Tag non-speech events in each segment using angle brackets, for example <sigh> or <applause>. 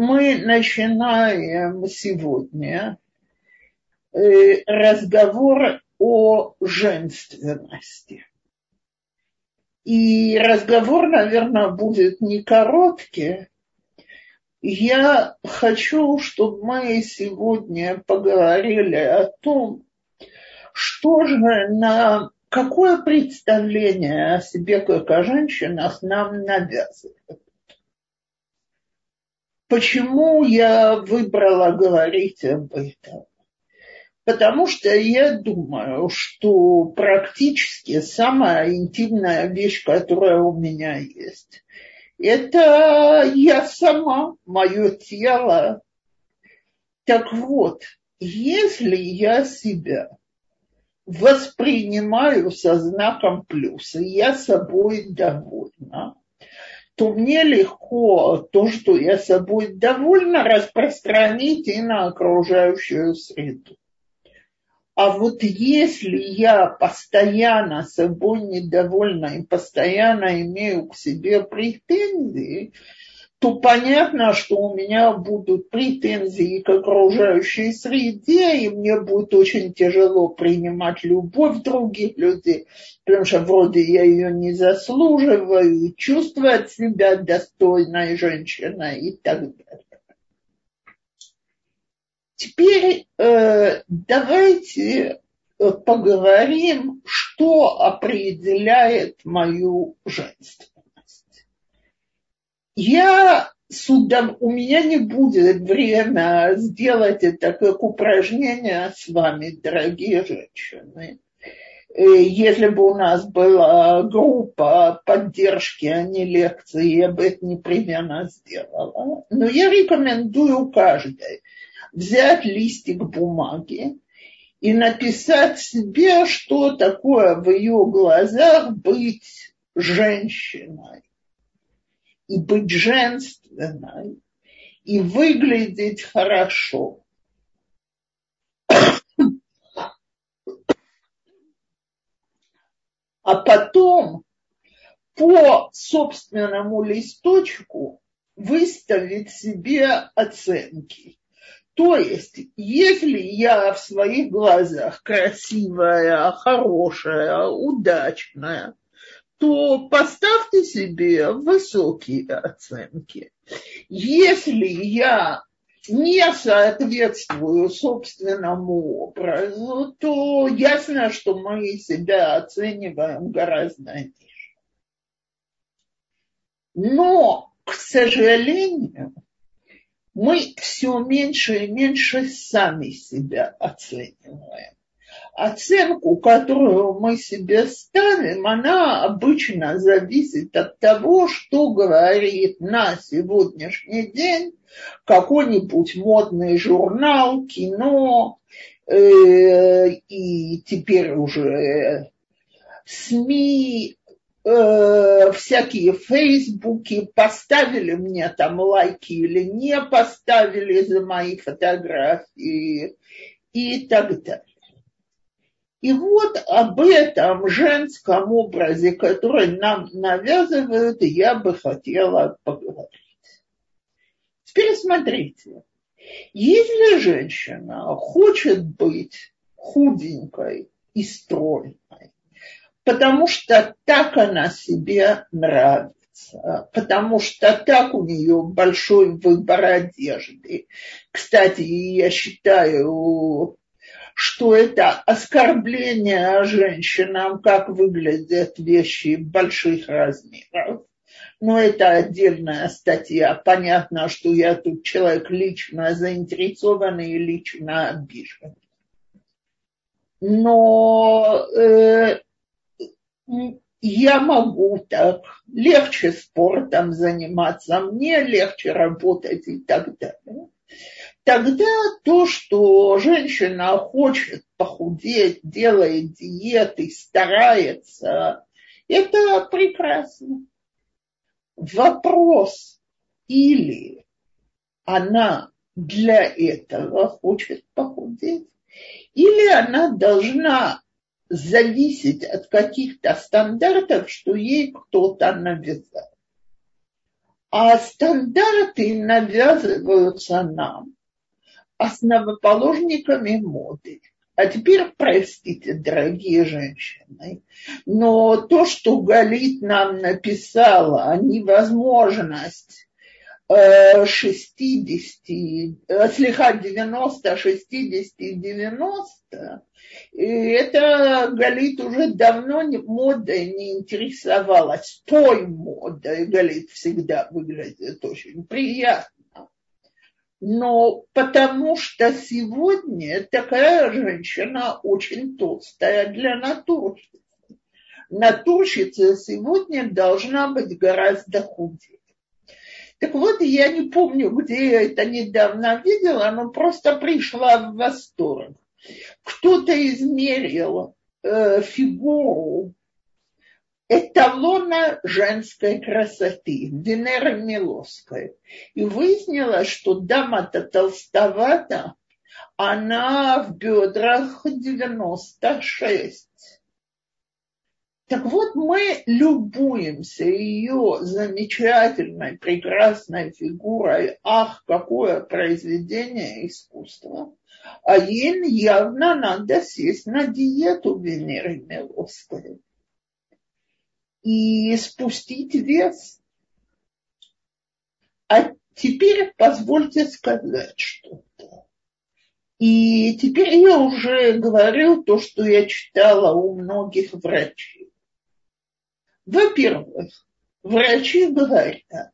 мы начинаем сегодня э, разговор о женственности. И разговор, наверное, будет не короткий. Я хочу, чтобы мы сегодня поговорили о том, что же нам, какое представление о себе как о женщинах нам навязывают. Почему я выбрала говорить об этом? Потому что я думаю, что практически самая интимная вещь, которая у меня есть, это я сама, мое тело. Так вот, если я себя воспринимаю со знаком плюса, я собой довольна, то мне легко то, что я собой довольна, распространить и на окружающую среду. А вот если я постоянно собой недовольна и постоянно имею к себе претензии, то понятно, что у меня будут претензии к окружающей среде, и мне будет очень тяжело принимать любовь других людей, потому что вроде я ее не заслуживаю, и чувствовать себя достойной женщиной и так далее. Теперь э, давайте э, поговорим, что определяет мою женственность. Я судом, у меня не будет время сделать это как упражнение с вами, дорогие женщины. Э, если бы у нас была группа поддержки, а не лекции, я бы это непременно сделала. Но я рекомендую каждой взять листик бумаги и написать себе, что такое в ее глазах быть женщиной и быть женственной, и выглядеть хорошо. А потом по собственному листочку выставить себе оценки. То есть, если я в своих глазах красивая, хорошая, удачная, то поставьте себе высокие оценки. Если я не соответствую собственному образу, то ясно, что мы себя оцениваем гораздо ниже. Но, к сожалению, мы все меньше и меньше сами себя оцениваем оценку, которую мы себе ставим, она обычно зависит от того, что говорит на сегодняшний день какой-нибудь модный журнал, кино э, и теперь уже СМИ, э, всякие фейсбуки, поставили мне там лайки или не поставили за мои фотографии и так далее. И вот об этом женском образе, который нам навязывают, я бы хотела поговорить. Теперь смотрите, если женщина хочет быть худенькой и стройной, потому что так она себе нравится, потому что так у нее большой выбор одежды. Кстати, я считаю, что это оскорбление женщинам, как выглядят вещи больших размеров. Но это отдельная статья. Понятно, что я тут человек лично заинтересованный и лично обижен. Но э, я могу так легче спортом заниматься, мне легче работать и так далее тогда то, что женщина хочет похудеть, делает диеты, старается, это прекрасно. Вопрос, или она для этого хочет похудеть, или она должна зависеть от каких-то стандартов, что ей кто-то навязал. А стандарты навязываются нам основоположниками моды. А теперь, простите, дорогие женщины, но то, что Галит нам написала, невозможность 60, э, слегка 90, 60, 90, и это Галит уже давно не, модой не интересовалась. Той модой Галит всегда выглядит очень приятно. Но потому что сегодня такая женщина очень толстая для натурщицы. Натурщица сегодня должна быть гораздо худее. Так вот, я не помню, где я это недавно видела, но просто пришла в восторг. Кто-то измерил э, фигуру эталона женской красоты, Венеры Милосской. И выяснилось, что дама-то толстовата, она в бедрах 96. Так вот, мы любуемся ее замечательной, прекрасной фигурой. Ах, какое произведение искусства. А ей явно надо сесть на диету Венеры Милосской и спустить вес. А теперь позвольте сказать что-то. И теперь я уже говорил то, что я читала у многих врачей. Во-первых, врачи говорят,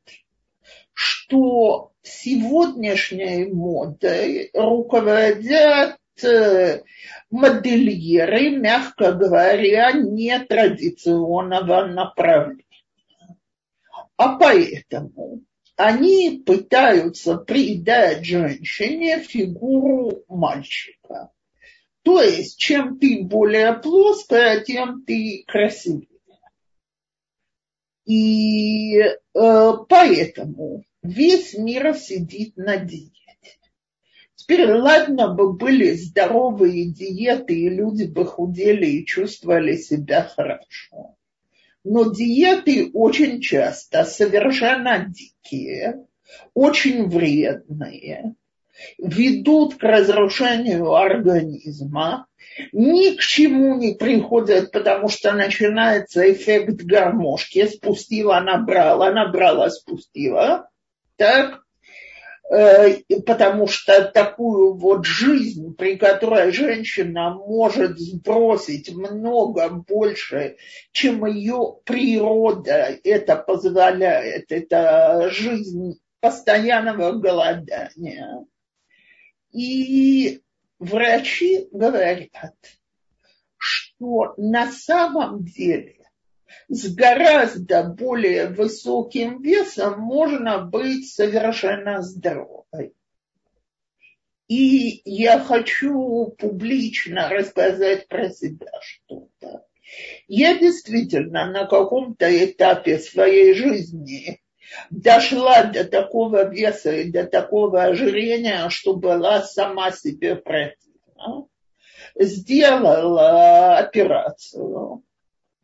что сегодняшней модой руководят модельеры, мягко говоря, нетрадиционного направления. А поэтому они пытаются придать женщине фигуру мальчика. То есть, чем ты более плоская, тем ты красивее. И э, поэтому весь мир сидит на диете. Теперь, ладно бы были здоровые диеты, и люди бы худели и чувствовали себя хорошо. Но диеты очень часто совершенно дикие, очень вредные, ведут к разрушению организма, ни к чему не приходят, потому что начинается эффект гармошки. Спустила, набрала, набрала, спустила. Так? Э, потому что такую вот жизнь, при которой женщина может сбросить много больше, чем ее природа это позволяет, это жизнь постоянного голодания. И врачи говорят, что на самом деле с гораздо более высоким весом можно быть совершенно здоровой. И я хочу публично рассказать про себя что-то. Я действительно на каком-то этапе своей жизни дошла до такого веса и до такого ожирения, что была сама себе противна. Сделала операцию,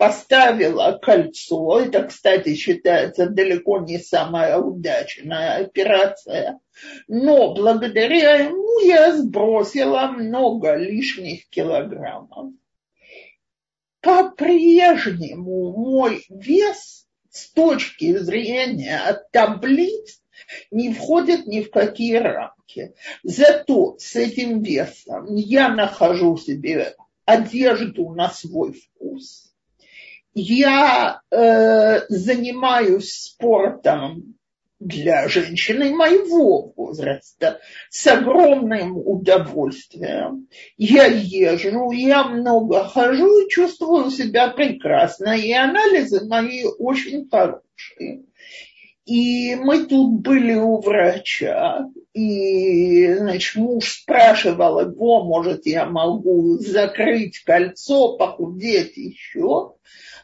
поставила кольцо. Это, кстати, считается далеко не самая удачная операция. Но благодаря ему я сбросила много лишних килограммов. По-прежнему мой вес с точки зрения таблиц не входит ни в какие рамки. Зато с этим весом я нахожу себе одежду на свой вкус. Я э, занимаюсь спортом для женщины моего возраста с огромным удовольствием. Я езжу, я много хожу и чувствую себя прекрасно, и анализы мои очень хорошие. И мы тут были у врача, и, значит, муж спрашивал его, может, я могу закрыть кольцо, похудеть еще.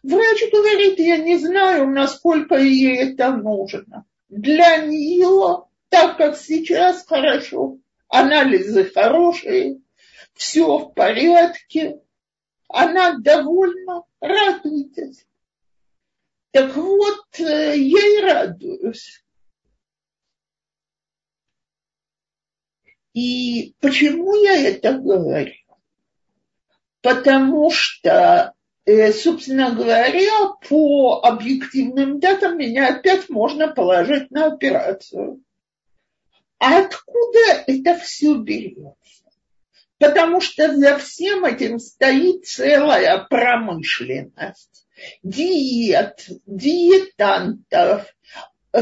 Врач говорит, я не знаю, насколько ей это нужно. Для нее, так как сейчас хорошо, анализы хорошие, все в порядке, она довольна, радуйтесь. Так вот, э, я и радуюсь. И почему я это говорю? Потому что собственно говоря, по объективным датам меня опять можно положить на операцию. А откуда это все берется? Потому что за всем этим стоит целая промышленность. Диет, диетантов,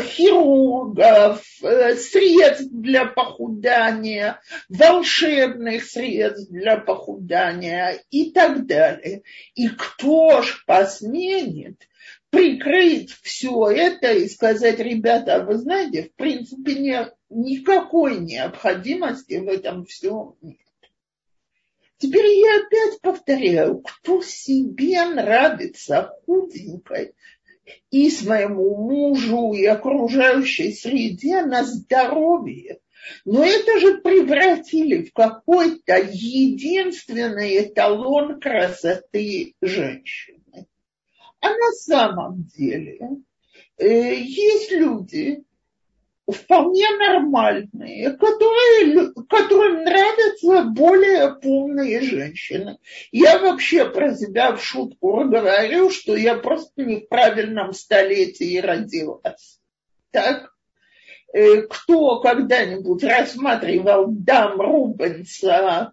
хирургов, э, средств для похудания, волшебных средств для похудания и так далее. И кто ж посмеет прикрыть все это и сказать, ребята, вы знаете, в принципе, не, никакой необходимости в этом всем нет. Теперь я опять повторяю, кто себе нравится худенькой и своему мужу, и окружающей среде на здоровье. Но это же превратили в какой-то единственный эталон красоты женщины. А на самом деле э, есть люди, вполне нормальные, которые, которым нравятся более полные женщины. Я вообще про себя в шутку говорю, что я просто не в правильном столетии родилась. Так? Э, кто когда-нибудь рассматривал дам Рубенса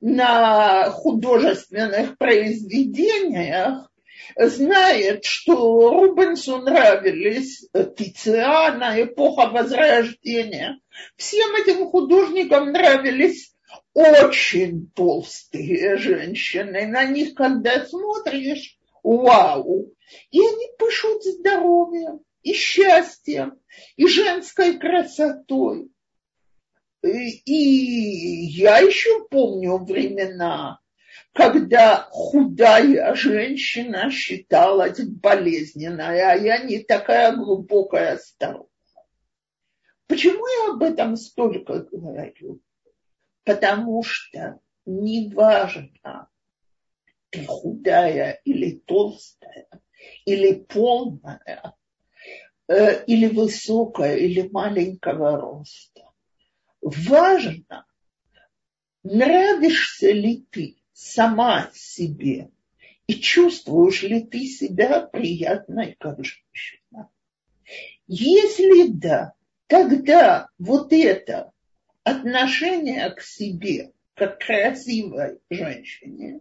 на художественных произведениях, знает, что Рубенсу нравились Тициана, эпоха Возрождения. Всем этим художникам нравились очень толстые женщины. На них, когда смотришь, вау. И они пышут здоровьем и счастьем, и женской красотой. И я еще помню времена, когда худая женщина считалась болезненной, а я не такая глубокая старуха. Почему я об этом столько говорю? Потому что неважно, ты худая или толстая, или полная, э, или высокая, или маленького роста. Важно, нравишься ли ты сама себе и чувствуешь ли ты себя приятной как женщина. Если да, тогда вот это отношение к себе, как красивой женщине,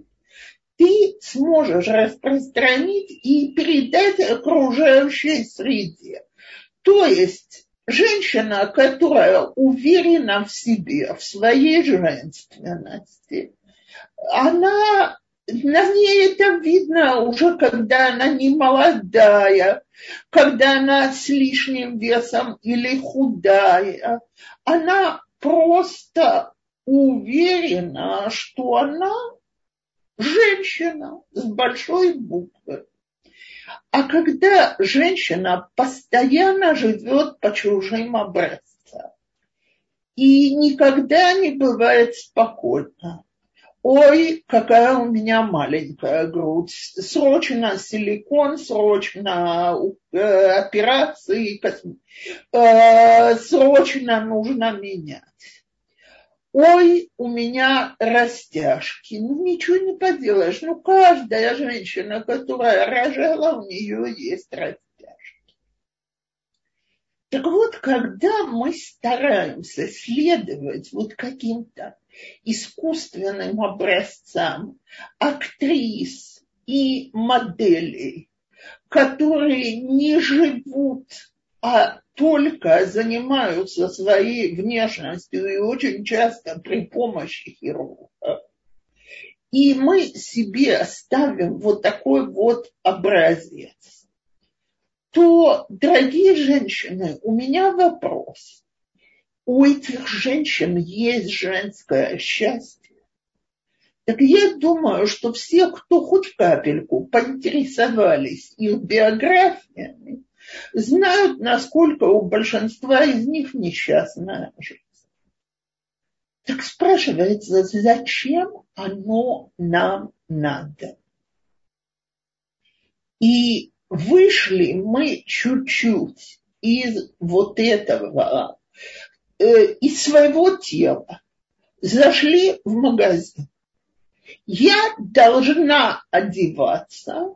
ты сможешь распространить и передать окружающей среде. То есть женщина, которая уверена в себе, в своей женственности, она, на ней это видно уже, когда она не молодая, когда она с лишним весом или худая. Она просто уверена, что она женщина с большой буквы. А когда женщина постоянно живет по чужим образцам и никогда не бывает спокойно, ой, какая у меня маленькая грудь, срочно силикон, срочно э, операции, э, срочно нужно менять. Ой, у меня растяжки. Ну, ничего не поделаешь. Ну, каждая женщина, которая рожала, у нее есть растяжки. Так вот, когда мы стараемся следовать вот каким-то искусственным образцам актрис и моделей, которые не живут, а только занимаются своей внешностью и очень часто при помощи хирурга. И мы себе ставим вот такой вот образец. То, дорогие женщины, у меня вопрос у этих женщин есть женское счастье. Так я думаю, что все, кто хоть капельку поинтересовались их биографиями, знают, насколько у большинства из них несчастная жизнь. Так спрашивается, зачем оно нам надо? И вышли мы чуть-чуть из вот этого из своего тела зашли в магазин. Я должна одеваться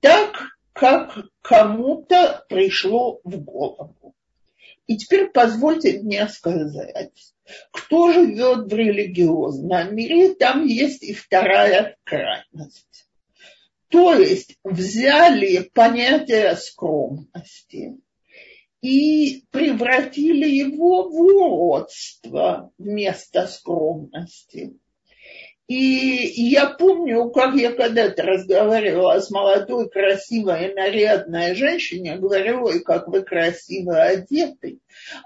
так, как кому-то пришло в голову. И теперь позвольте мне сказать, кто живет в религиозном мире, там есть и вторая крайность. То есть взяли понятие скромности и превратили его в уродство вместо скромности. И я помню, как я когда-то разговаривала с молодой, красивой и нарядной женщиной, говорю, ой, как вы красиво одеты.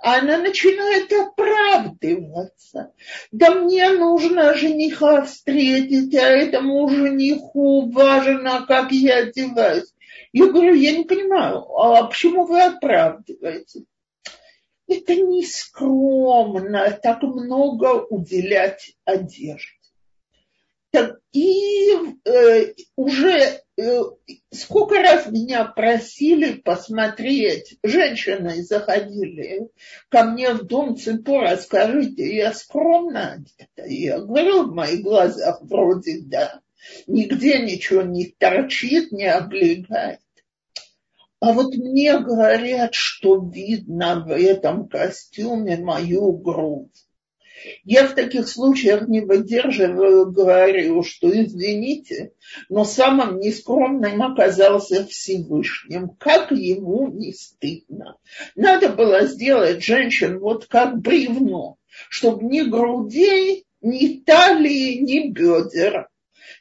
Она начинает оправдываться. Да мне нужно жениха встретить, а этому жениху важно, как я одеваюсь. Я говорю, я не понимаю, а почему вы оправдываете? Это не скромно так много уделять одежде. Так, и э, уже э, сколько раз меня просили посмотреть, женщины заходили ко мне в дом Цепора, скажите, я скромно одета? Я говорю, в моих глазах вроде да, нигде ничего не торчит, не облегает. А вот мне говорят, что видно в этом костюме мою грудь. Я в таких случаях не выдерживаю, говорю, что извините, но самым нескромным оказался Всевышним. Как ему не стыдно. Надо было сделать женщин вот как бревно, чтобы ни грудей, ни талии, ни бедер.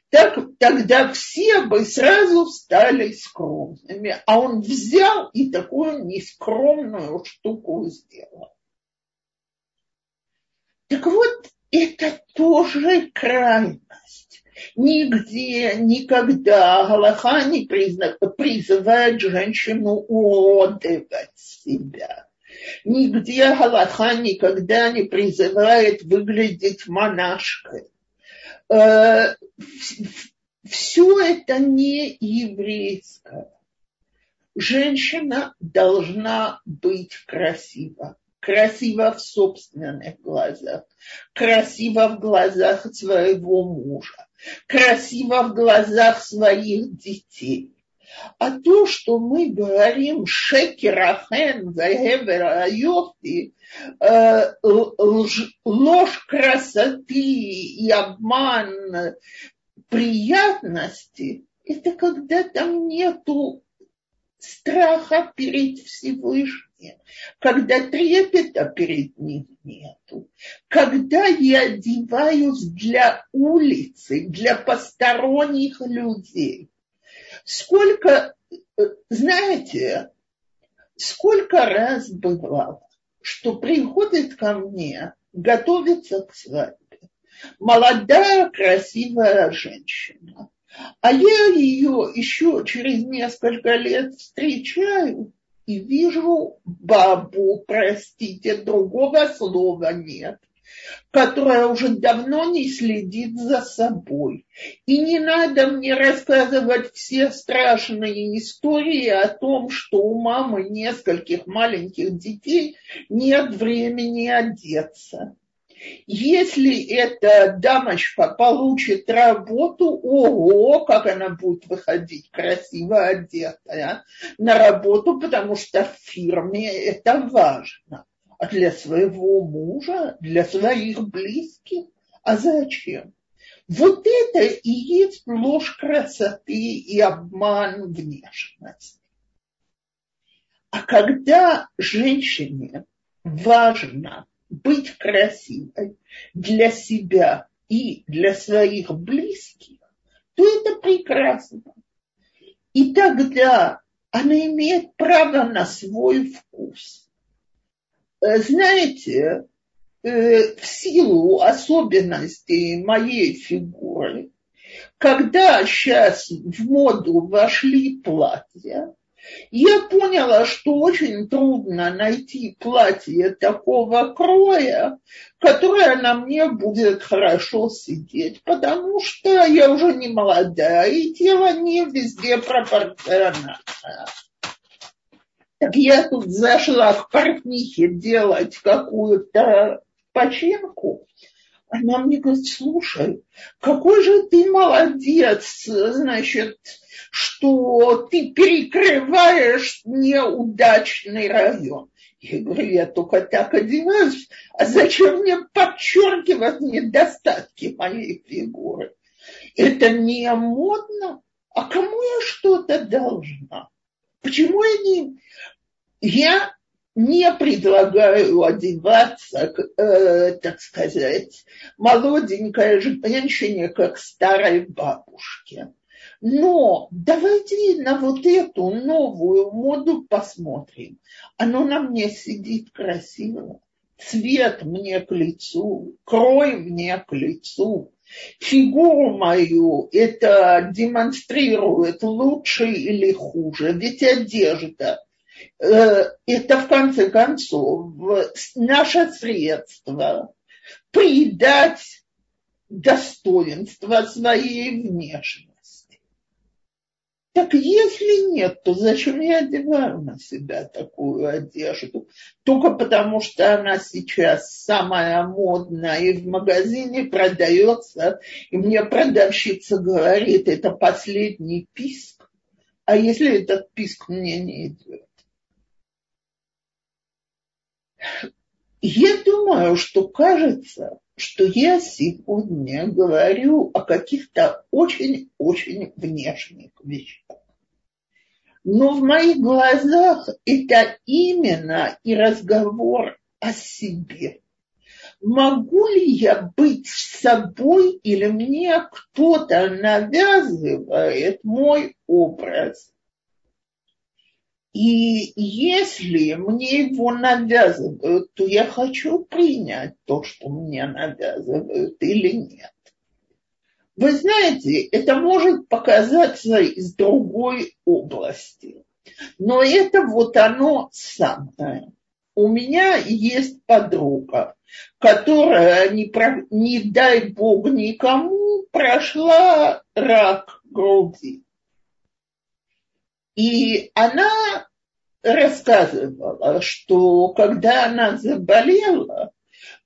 Так, тогда все бы сразу стали скромными. А он взял и такую нескромную штуку сделал. Так вот, это тоже крайность. Нигде, никогда Галаха не призывает женщину уродовать себя. Нигде Галаха никогда не призывает выглядеть монашкой. Э, Все это не еврейское. Женщина должна быть красива красиво в собственных глазах, красиво в глазах своего мужа, красиво в глазах своих детей. А то, что мы говорим шекерахен айофи, э, ложь красоты и обман приятности, это когда там нету страха перед Всевышним, когда трепета перед ним нету, когда я одеваюсь для улицы, для посторонних людей. Сколько, знаете, сколько раз бывало, что приходит ко мне готовиться к свадьбе молодая красивая женщина – а я ее еще через несколько лет встречаю и вижу бабу, простите, другого слова нет, которая уже давно не следит за собой. И не надо мне рассказывать все страшные истории о том, что у мамы нескольких маленьких детей нет времени одеться. Если эта дамочка получит работу, ого, как она будет выходить красиво одетая на работу, потому что в фирме это важно. А для своего мужа, для своих близких, а зачем? Вот это и есть ложь красоты и обман внешности. А когда женщине важно быть красивой для себя и для своих близких, то это прекрасно. И тогда она имеет право на свой вкус. Э, знаете, э, в силу особенностей моей фигуры, когда сейчас в моду вошли платья, я поняла, что очень трудно найти платье такого кроя, которое на мне будет хорошо сидеть, потому что я уже не молодая, и тело не везде пропорционально. Так я тут зашла к портнихе делать какую-то починку, Она мне говорит, слушай, какой же ты молодец, значит, что ты перекрываешь неудачный район. Я говорю, я только так одеваюсь, а зачем мне подчеркивать недостатки моей фигуры? Это не модно, а кому я что-то должна? Почему я не... Я не предлагаю одеваться, э, так сказать, молоденькой женщине, как старой бабушке. Но давайте на вот эту новую моду посмотрим. Оно на мне сидит красиво. Цвет мне к лицу, крой мне к лицу. Фигуру мою это демонстрирует лучше или хуже. Ведь одежда э, это в конце концов наше средство придать достоинство своей внешности. Так если нет, то зачем я одеваю на себя такую одежду? Только потому, что она сейчас самая модная и в магазине продается, и мне продавщица говорит, это последний писк. А если этот писк мне не идет? Я думаю, что кажется, что я сегодня говорю о каких-то очень-очень внешних вещах. Но в моих глазах это именно и разговор о себе. Могу ли я быть собой или мне кто-то навязывает мой образ? И если мне его навязывают, то я хочу принять то, что мне навязывают или нет. Вы знаете, это может показаться из другой области, но это вот оно самое. У меня есть подруга, которая, не, про, не дай бог никому, прошла рак груди. И она рассказывала, что когда она заболела,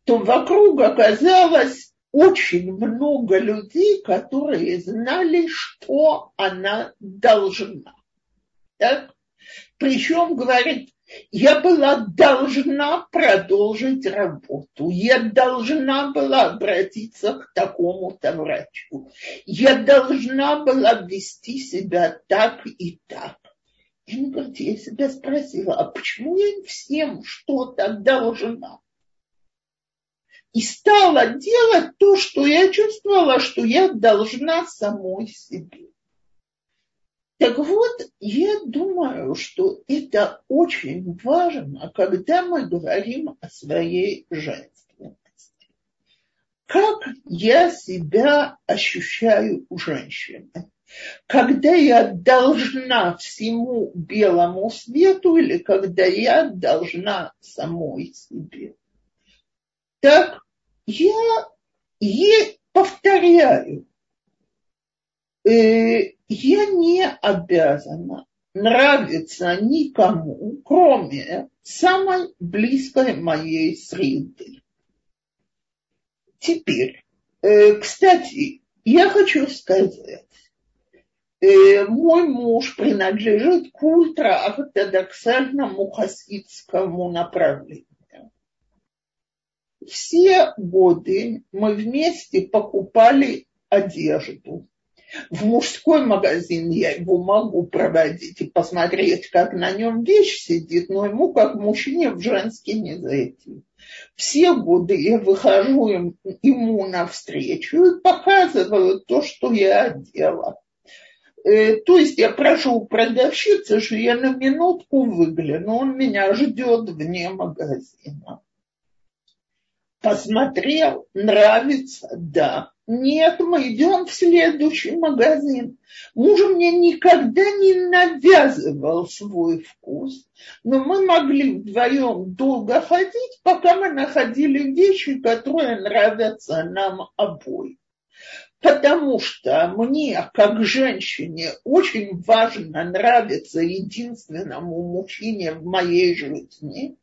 то вокруг оказалось очень много людей, которые знали, что она должна. Так? Причем, говорит, я была должна продолжить работу, я должна была обратиться к такому-то врачу, я должна была вести себя так и так. И он говорит, я себя спросила, а почему я всем что-то должна? И стала делать то, что я чувствовала, что я должна самой себе. Так вот, я думаю, что это очень важно, когда мы говорим о своей женственности. Как я себя ощущаю у женщины? Когда я должна всему белому свету или когда я должна самой себе. Так я ей повторяю, э, я не обязана нравиться никому, кроме самой близкой моей среды. Теперь, э, кстати, я хочу сказать, э, мой муж принадлежит к ультраортодоксальному хасидскому направлению. Все годы мы вместе покупали одежду в мужской магазин я его могу проводить и посмотреть, как на нем вещь сидит, но ему, как мужчине, в женский не зайти. Все годы я выхожу ему навстречу и показываю то, что я одела. Э, то есть я прошу продавщицы, что я на минутку выгляну, он меня ждет вне магазина. Посмотрел, нравится, да. Нет, мы идем в следующий магазин. Муж мне никогда не навязывал свой вкус, но мы могли вдвоем долго ходить, пока мы находили вещи, которые нравятся нам обоим. Потому что мне, как женщине, очень важно нравиться единственному мужчине в моей жизни.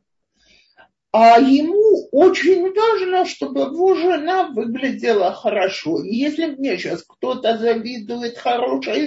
А ему очень важно, чтобы его жена выглядела хорошо. И если мне сейчас кто-то завидует хорошей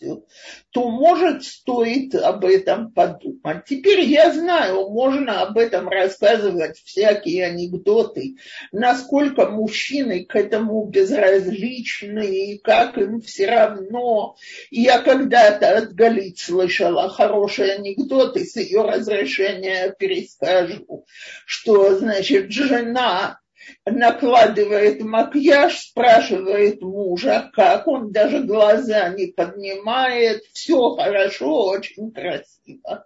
завистью, то, может, стоит об этом подумать. Теперь я знаю, можно об этом рассказывать всякие анекдоты, насколько мужчины к этому безразличны, и как им все равно. И я когда-то от Галит слышала хорошие анекдоты, с ее разрешения перескажу, что, значит, жена накладывает макияж, спрашивает мужа, как он даже глаза не поднимает, все хорошо, очень красиво.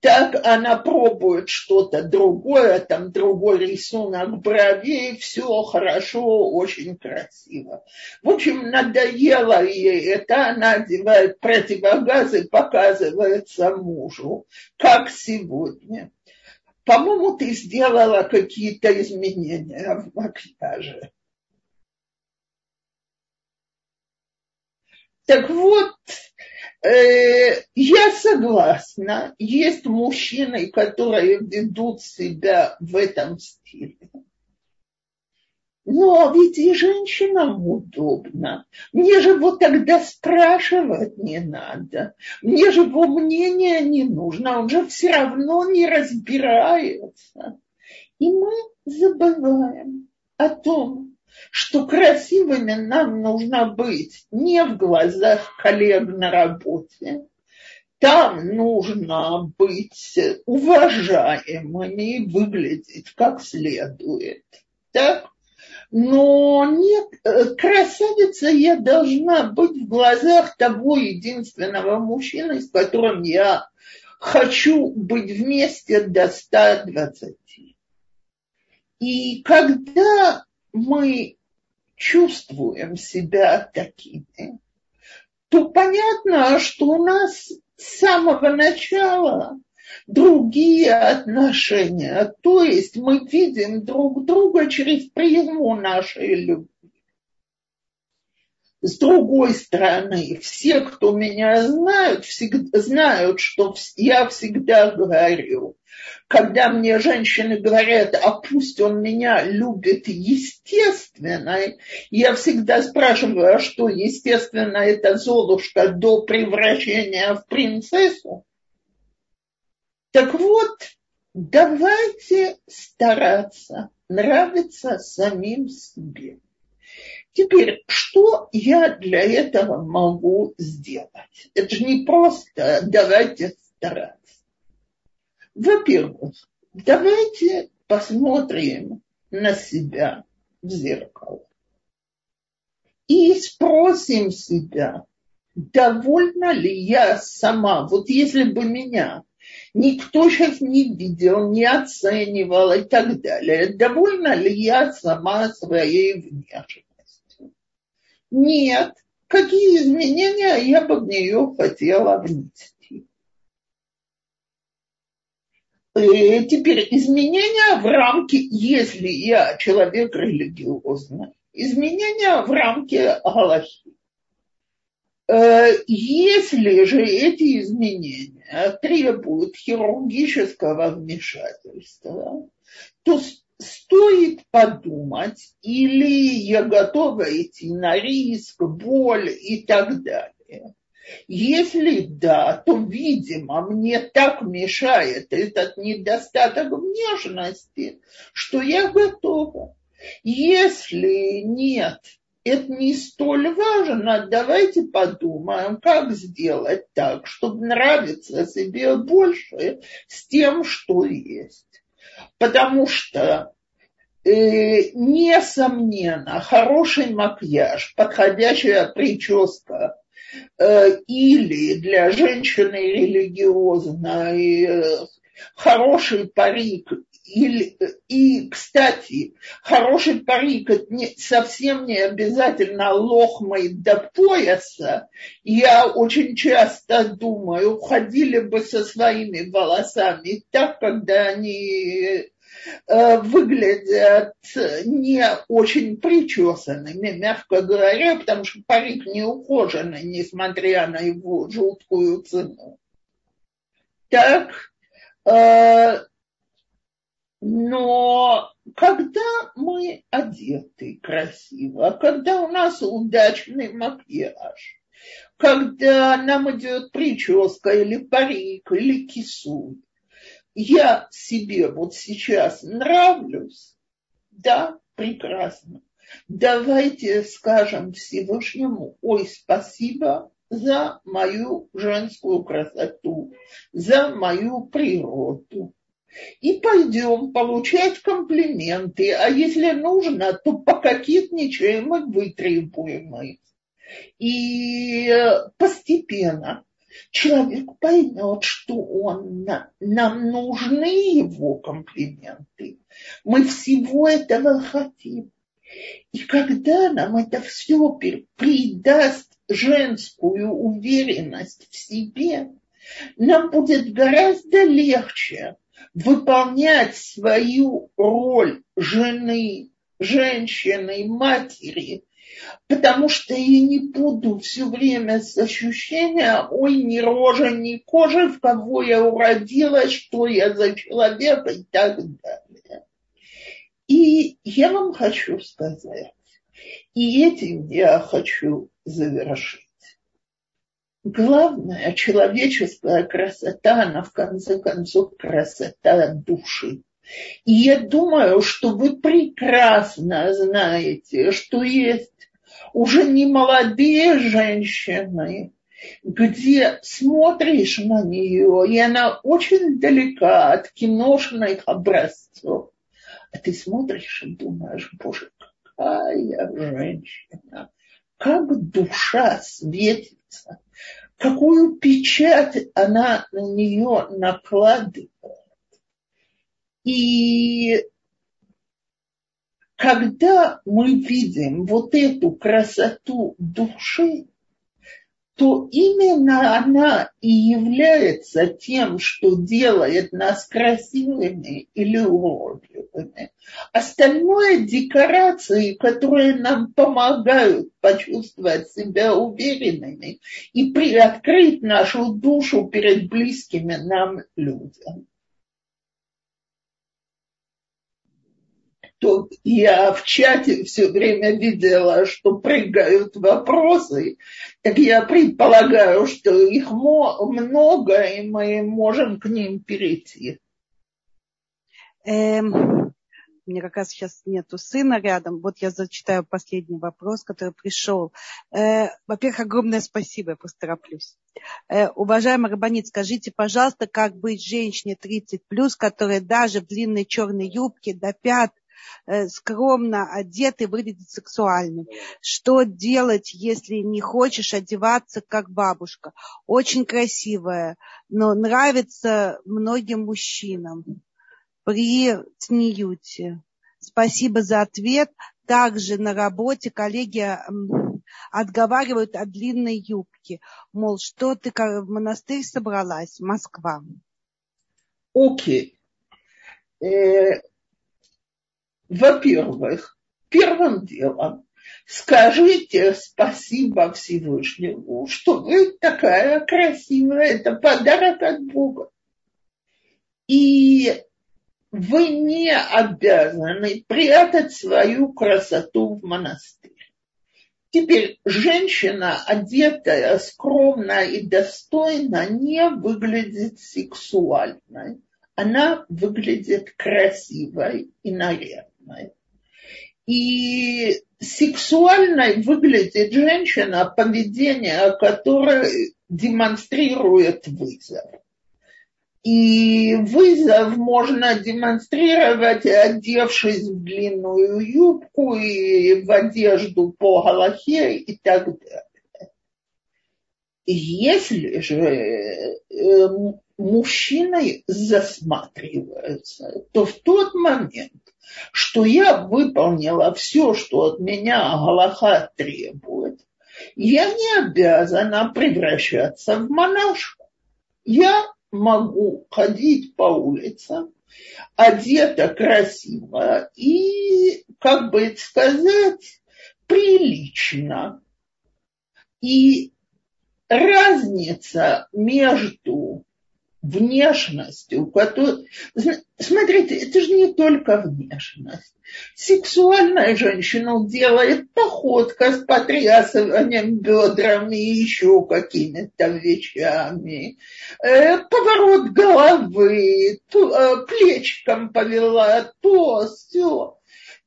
Так она пробует что-то другое, там другой рисунок бровей, все хорошо, очень красиво. В общем, надоело ей это, она одевает противогаз и показывается мужу, как сегодня. По-моему, ты сделала какие-то изменения в макияже. Так вот, э, я согласна, есть мужчины, которые ведут себя в этом стиле. Но ведь и женщинам удобно. Мне же вот тогда спрашивать не надо. Мне же его мнение не нужно. Он же все равно не разбирается. И мы забываем о том, что красивыми нам нужно быть не в глазах коллег на работе. Там нужно быть уважаемыми и выглядеть как следует. Так? Но нет, э, красавица я должна быть в глазах того единственного мужчины, с которым я хочу быть вместе до 120. И когда мы чувствуем себя такими, то понятно, что у нас с самого начала другие отношения. То есть мы видим друг друга через призму нашей любви. С другой стороны, все, кто меня знают, всегда, знают, что я всегда говорю, когда мне женщины говорят, а пусть он меня любит естественно, я всегда спрашиваю, а что естественно это Золушка до превращения в принцессу? Так вот, давайте стараться нравиться самим себе. Теперь, что я для этого могу сделать? Это же не просто давайте стараться. Во-первых, давайте посмотрим на себя в зеркало и спросим себя, довольна ли я сама, вот если бы меня никто сейчас не видел, не оценивал и так далее. Довольна ли я сама своей внешностью? Нет. Какие изменения я бы в нее хотела внести? И э, теперь изменения в рамке, если я человек религиозный, изменения в рамке Галахи. Э, если же эти изменения требуют хирургического вмешательства, то стоит подумать, или я готова идти на риск, боль и так далее. Если да, то, видимо, мне так мешает этот недостаток внешности, что я готова. Если нет, это не столь важно. Давайте подумаем, как сделать так, чтобы нравиться себе больше с тем, что есть. Потому что э, несомненно, хороший макияж, подходящая прическа э, или для женщины религиозной э, хороший парик и, и, кстати, хороший парик это не, совсем не обязательно лохмой до пояса. Я очень часто думаю, ходили бы со своими волосами так, когда они э, выглядят не очень причесанными, мягко говоря, потому что парик не ухоженный, несмотря на его жуткую цену. Так, э, Но когда мы одеты красиво, когда у нас удачный макияж, когда нам идет прическа или парик, или кису, я себе вот сейчас нравлюсь, да, прекрасно. Давайте скажем Всевышнему, ой, спасибо за мою женскую красоту, за мою природу и пойдем получать комплименты, а если нужно, то пококетничаем и вытребуем их. И постепенно человек поймет, что он, нам нужны его комплименты. Мы всего этого хотим. И когда нам это все придаст женскую уверенность в себе, нам будет гораздо легче выполнять свою роль жены, женщины, матери, потому что я не буду все время с ощущением, ой, ни рожа, ни кожи, в кого я уродилась, что я за человек и так далее. И я вам хочу сказать, и этим я хочу завершить. Главная человеческая красота, она в конце концов красота души. И я думаю, что вы прекрасно знаете, что есть уже не молодые женщины, где смотришь на нее, и она очень далека от киношных образцов. А ты смотришь и думаешь, боже, какая женщина, как душа светится какую печать она на нее накладывает. И когда мы видим вот эту красоту души, то именно она и является тем, что делает нас красивыми или уродливыми. Остальное декорации, которые нам помогают почувствовать себя уверенными и приоткрыть нашу душу перед близкими нам людям. Тут я в чате все время видела, что прыгают вопросы, так я предполагаю, что их много, и мы можем к ним перейти. Эм, у меня как раз сейчас нету сына рядом. Вот я зачитаю последний вопрос, который пришел. Э, во-первых, огромное спасибо, я просто. Э, уважаемый Рабанит, скажите, пожалуйста, как быть женщине 30 плюс, которая даже в длинной черной юбке до пят скромно одет и выглядит сексуальным. Что делать, если не хочешь одеваться как бабушка? Очень красивая, но нравится многим мужчинам при Цниюте. Спасибо за ответ. Также на работе коллеги отговаривают от длинной юбки. Мол, что ты в монастырь собралась, Москва. Окей. Okay. Э, во-первых, первым делом скажите спасибо Всевышнему, что вы такая красивая, это подарок от Бога. И вы не обязаны прятать свою красоту в монастырь. Теперь женщина, одетая скромно и достойно, не выглядит сексуальной. Она выглядит красивой и нарядной. И сексуальной выглядит женщина, поведение которое демонстрирует вызов. И вызов можно демонстрировать, одевшись в длинную юбку и в одежду по галахе и так далее. Если же э, мужчины засматриваются, то в тот момент, что я выполнила все, что от меня Галаха требует, я не обязана превращаться в монашку. Я могу ходить по улицам, одета красиво и, как бы сказать, прилично. И разница между внешностью, которую... Смотрите, это же не только внешность. Сексуальная женщина делает походка с потрясыванием бедрами и еще какими-то вещами. Э, поворот головы, э, плечиком повела, то, все.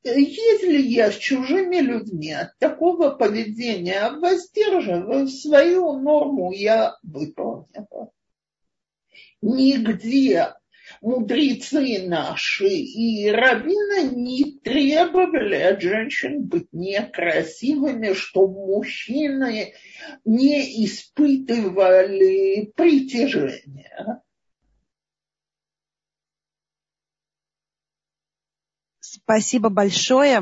Если я с чужими людьми от такого поведения воздерживаю, свою норму я выполнила нигде мудрецы наши и раввины не требовали от женщин быть некрасивыми, чтобы мужчины не испытывали притяжения. Спасибо большое.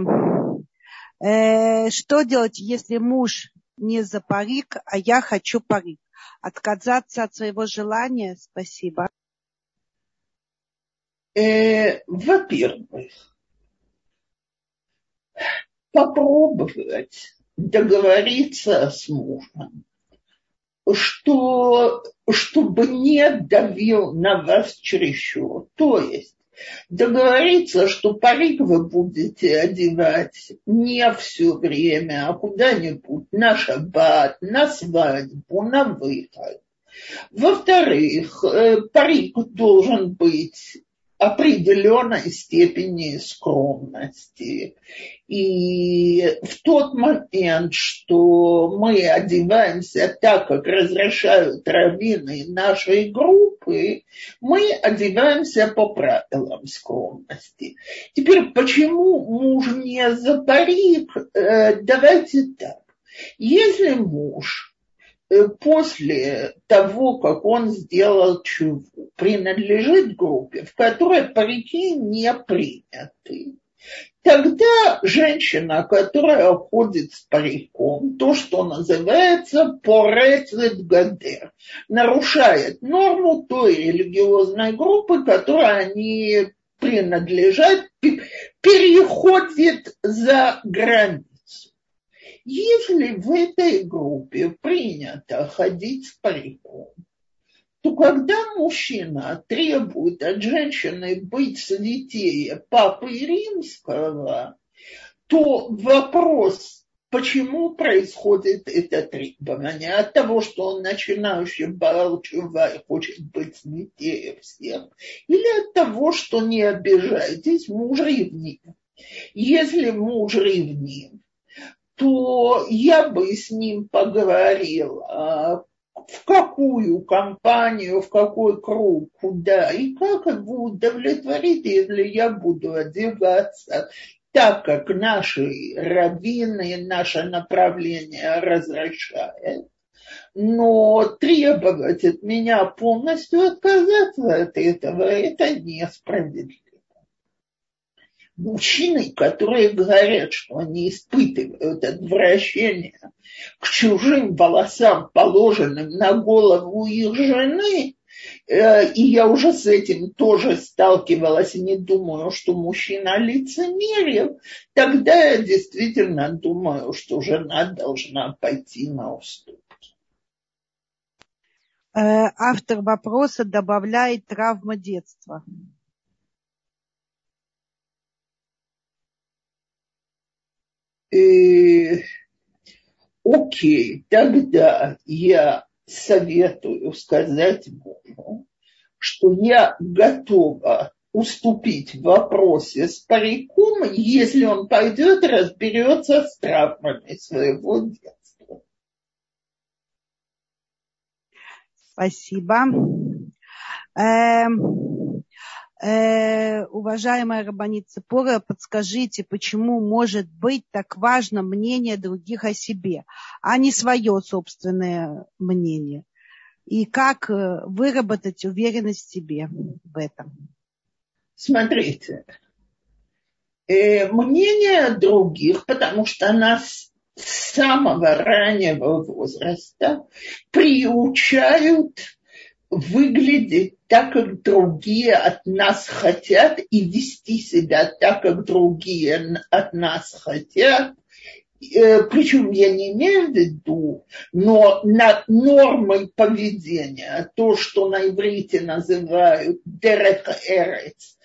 Э, что делать, если муж не за парик, а я хочу парик? Отказаться от своего желания? Спасибо. Э, во-первых, попробовать договориться с мужем, что, чтобы не давил на вас чересчур. То есть договориться, что парик вы будете одевать не все время, а куда-нибудь на шаббат, на свадьбу, на выход. Во-вторых, э, парик должен быть определенной степени скромности. И в тот момент, что мы одеваемся так, как разрешают раввины нашей группы, мы одеваемся по правилам скромности. Теперь, почему муж не за парик? Э, давайте так. Если муж после того, как он сделал чуву, принадлежит группе, в которой парики не приняты, тогда женщина, которая ходит с париком, то, что называется порецет гадер, нарушает норму той религиозной группы, которой они принадлежат, переходит за границу. Если в этой группе принято ходить с париком, то когда мужчина требует от женщины быть святее Папы Римского, то вопрос, почему происходит это требование? От того, что он начинающий Балчува и хочет быть святее всех, или от того, что не обижайтесь, муж ревнив. Если муж ревнив, то я бы с ним поговорила, в какую компанию, в какой круг, куда и как его удовлетворить, если я буду одеваться так, как наши раввины, наше направление разрешает. Но требовать от меня полностью отказаться от этого, это несправедливо мужчины, которые говорят, что они испытывают отвращение к чужим волосам, положенным на голову их жены, э, и я уже с этим тоже сталкивалась и не думаю, что мужчина лицемерил, тогда я действительно думаю, что жена должна пойти на уступки. Э, автор вопроса добавляет травма детства. Э, окей, тогда я советую сказать мужу, что я готова уступить в вопросе с париком, если он пойдет разберется с травмами своего детства. Спасибо. Эм, Э, уважаемая Рабанит Цепора, подскажите, почему может быть так важно мнение других о себе, а не свое собственное мнение? И как э, выработать уверенность в себе в этом? Смотрите, э, мнение других, потому что нас с самого раннего возраста приучают выглядеть так, как другие от нас хотят, и вести себя так, как другие от нас хотят, Э, причем я не имею в виду, но на нормой поведения, то, что на иврите называют дерек эрец,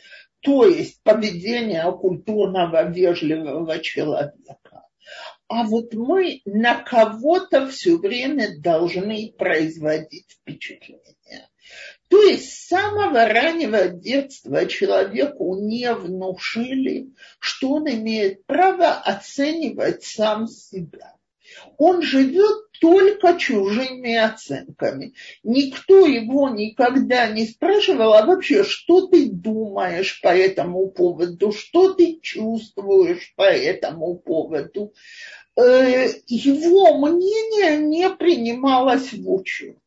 то есть поведение культурного, вежливого человека. А вот мы на кого-то все время должны производить впечатление. То есть с самого раннего детства человеку не внушили, что он имеет право оценивать сам себя. Он живет только чужими оценками. Никто его никогда не спрашивал, а вообще, что ты думаешь по этому поводу, что ты чувствуешь по этому поводу. Э, его мнение не принималось в учет.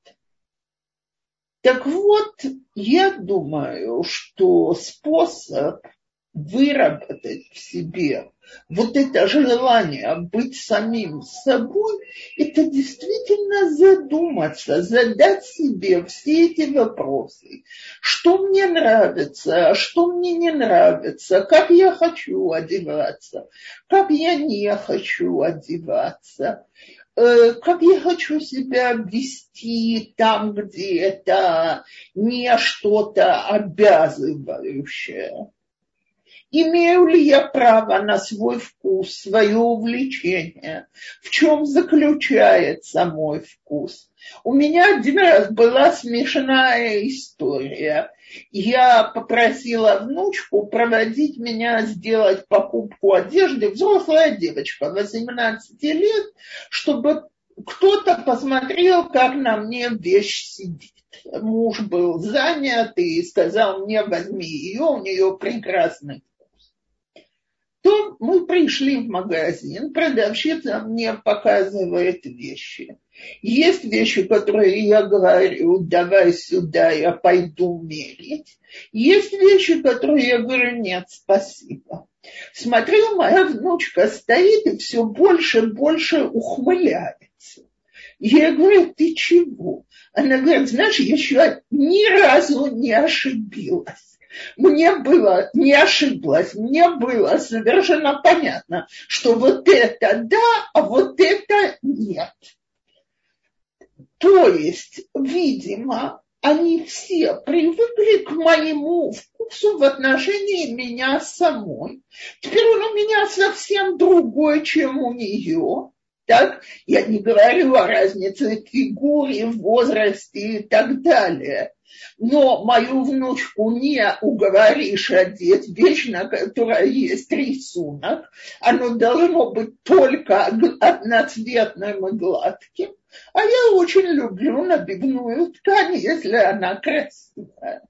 Так вот, я думаю, что способ выработать в себе вот это желание быть самим собой, это действительно задуматься, задать себе все эти вопросы. Что мне нравится, а что мне не нравится, как я хочу одеваться, как я не хочу одеваться э, как я хочу себя вести там, где это не что-то обязывающее. Имею ли я право на свой вкус, свое увлечение? В чем заключается мой вкус? У меня один раз была смешная история. Я попросила внучку проводить меня сделать покупку одежды, взрослая девочка, 18 лет, чтобы кто-то посмотрел, как на мне вещь сидит. Муж был занят и сказал мне, возьми ее, у нее прекрасный то мы пришли в магазин, продавщица мне показывает вещи. Есть вещи, которые я говорю, давай сюда, я пойду мерить. Есть вещи, которые я говорю, нет, спасибо. Смотрю, моя внучка стоит и все больше и больше ухмыляется. Я говорю, ты чего? Она говорит, знаешь, я еще ни разу не ошибилась. Мне было, не ошиблась, мне было совершенно понятно, что вот это да, а вот это нет. То есть, видимо, они все привыкли к моему вкусу в отношении меня самой. Теперь он у меня совсем другой, чем у нее. Так? Я не говорю о разнице в фигуре, возрасте и так далее но мою внучку не уговоришь одеть вещь, на которой есть рисунок. Оно должно быть только одноцветным и гладким. А я очень люблю набивную ткань, если она красивая.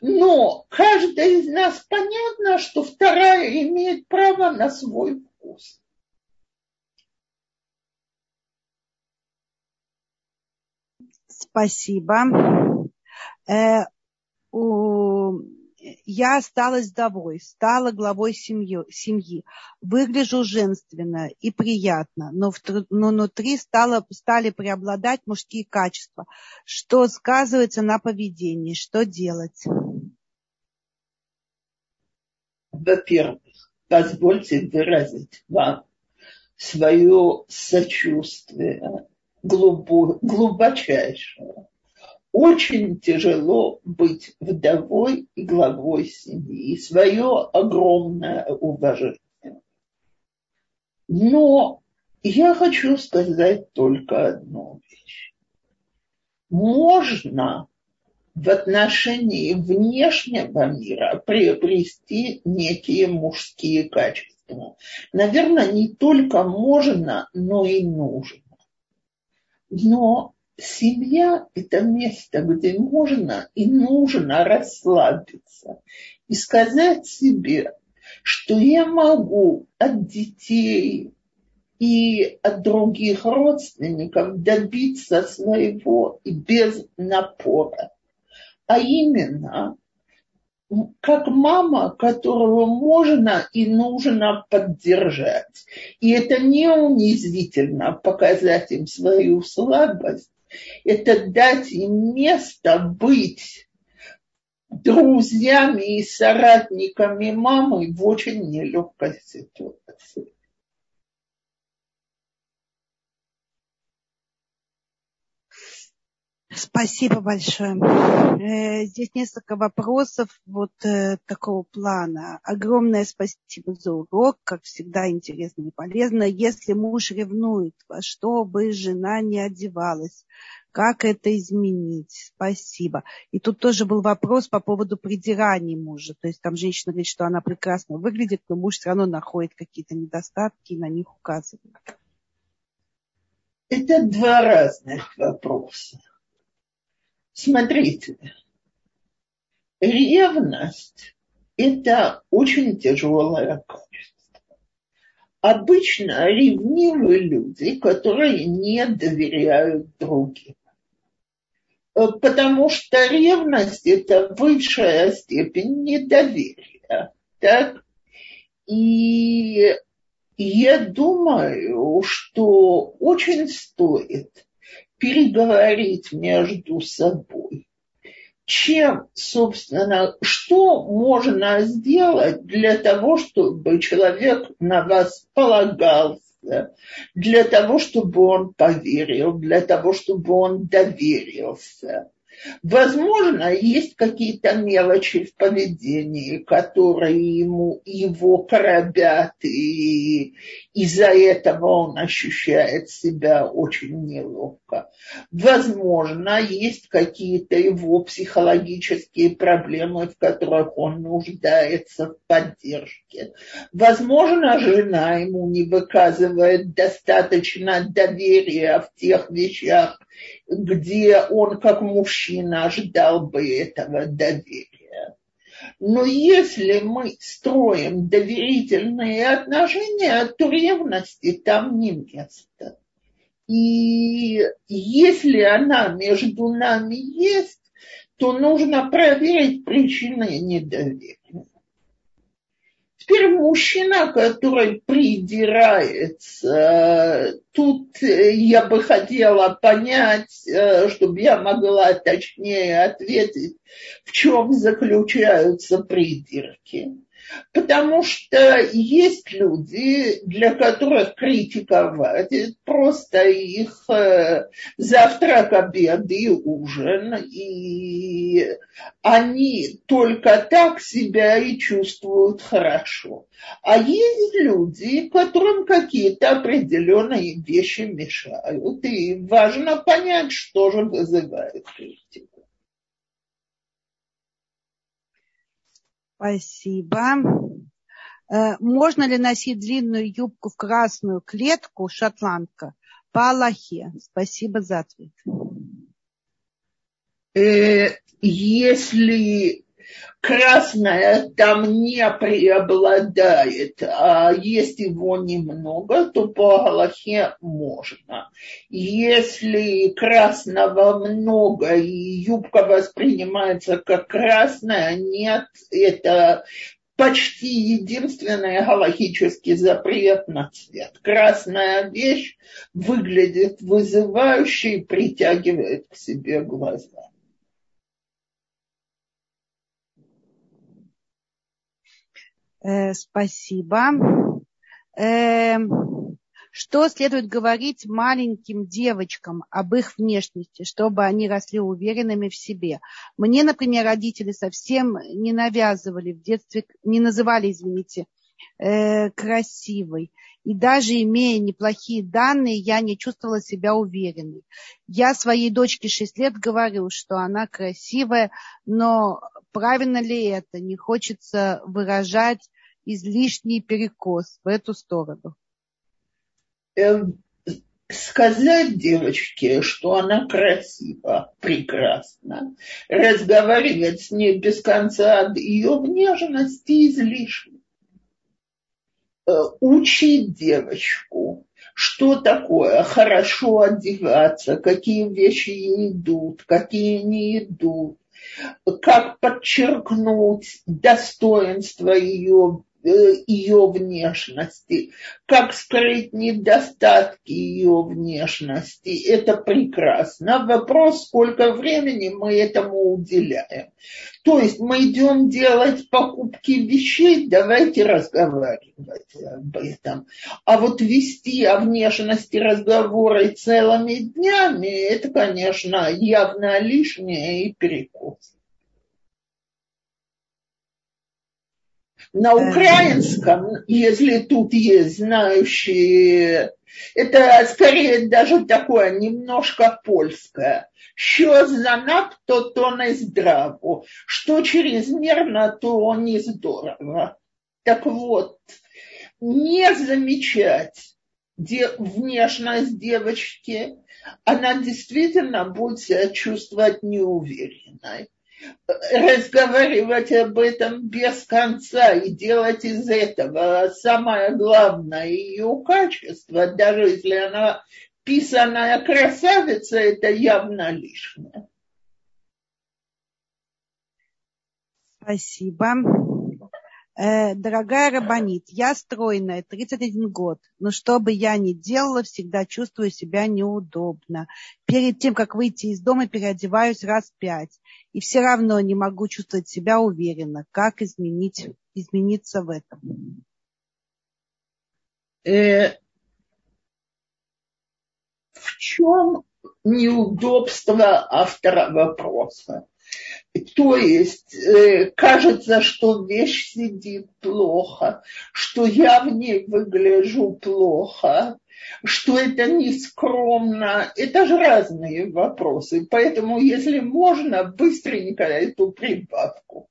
Но каждый из нас понятно, что вторая имеет право на свой вкус. Спасибо. Э, я осталась вдовой, стала главой семьи, семьи. Выгляжу женственно и приятно, но, в, но внутри стало, стали преобладать мужские качества, что сказывается на поведении. Что делать? Во-первых, позвольте выразить вам свое сочувствие глубочайшее очень тяжело быть вдовой и главой семьи, и свое огромное уважение. Но я хочу сказать только одну вещь. Можно в отношении внешнего мира приобрести некие мужские качества. Наверное, не только можно, но и нужно. Но семья – это место, где можно и нужно расслабиться и сказать себе, что я могу от детей и от других родственников добиться своего и без напора. А именно, как мама, которого можно и нужно поддержать. И это не унизительно показать им свою слабость, это дать им место быть друзьями и соратниками мамы в очень нелегкой ситуации. Спасибо большое. Э, здесь несколько вопросов вот э, такого плана. Огромное спасибо за урок, как всегда интересно и полезно. Если муж ревнует, во что бы жена не одевалась, как это изменить? Спасибо. И тут тоже был вопрос по поводу придираний мужа. То есть там женщина говорит, что она прекрасно выглядит, но муж все равно находит какие-то недостатки и на них указывает. Это два разных вопроса. Смотрите, ревность – это очень тяжелое качество. Обычно ревнивые люди, которые не доверяют другим. Э, потому что ревность – это высшая степень недоверия. Так? И я думаю, что очень стоит переговорить между собой. Чем, собственно, что можно сделать для того, чтобы человек на вас полагался, для того, чтобы он поверил, для того, чтобы он доверился. Возможно, есть какие-то мелочи в поведении, которые ему, его коробят, и из-за этого он ощущает себя очень неловко. Возможно, есть какие-то его психологические проблемы, в которых он нуждается в поддержке. Возможно, жена ему не выказывает достаточно доверия в тех вещах, где он как мужчина ожидал бы этого доверия. Но если мы строим доверительные отношения, то ревности там не место. И если она между нами есть, то нужно проверить причины недоверия. Теперь мужчина, который придирается, тут э, я бы хотела понять, э, чтобы я могла точнее ответить, в чем заключаются придирки. Потому что есть люди, для которых критиковать это просто их э, завтрак, обед и ужин, и они только так себя и чувствуют хорошо. А есть люди, которым какие-то определенные вещи мешают, и важно понять, что же вызывает критику. Спасибо. Э, можно ли носить длинную юбку в красную клетку, шотландка, по Аллахе? Спасибо за ответ. Э, если красное там не преобладает, а есть его немного, то по Галахе можно. Если красного много и юбка воспринимается как красная, нет, это почти единственный галахический запрет на цвет. Красная вещь выглядит вызывающе и притягивает к себе глаза. Э, спасибо. Э, что следует говорить маленьким девочкам об их внешности, чтобы они росли уверенными в себе? Мне, например, родители совсем не навязывали в детстве, не называли, извините, э, красивой. И даже имея неплохие данные, я не чувствовала себя уверенной. Я своей дочке 6 лет говорю, что она красивая, но правильно ли это? Не хочется выражать излишний перекос в эту сторону. Эм, сказать девочке, что она красива, прекрасна, разговаривать с ней без конца о ее внешности излишне. Э, учить девочку, что такое хорошо одеваться, какие вещи ей идут, какие не идут, как подчеркнуть достоинство ее ее внешности, как скрыть недостатки ее внешности. Это прекрасно. Вопрос, сколько времени мы этому уделяем. То есть мы идем делать покупки вещей, давайте разговаривать об этом. А вот вести о внешности разговоры целыми днями, это, конечно, явно лишнее и перекос. На украинском, если тут есть знающие, это скорее даже такое немножко польское. Що занадто, то не здраво. Что чрезмерно, то не здорово. Так вот, не замечать внешность девочки, она действительно будет себя чувствовать неуверенной разговаривать об этом без конца и делать из этого самое главное ее качество, даже если она писаная красавица, это явно лишнее. Спасибо. Э, дорогая Рабанит, я стройная, 31 год, но что бы я ни делала, всегда чувствую себя неудобно. Перед тем, как выйти из дома, переодеваюсь раз пять. И все равно не могу чувствовать себя уверенно. Как изменить, измениться в этом? Э, в чем неудобство автора вопроса? То есть э, кажется, что вещь сидит плохо, что я в ней выгляжу плохо, что это не скромно. Это же разные вопросы. Поэтому, если можно, быстренько эту прибавку.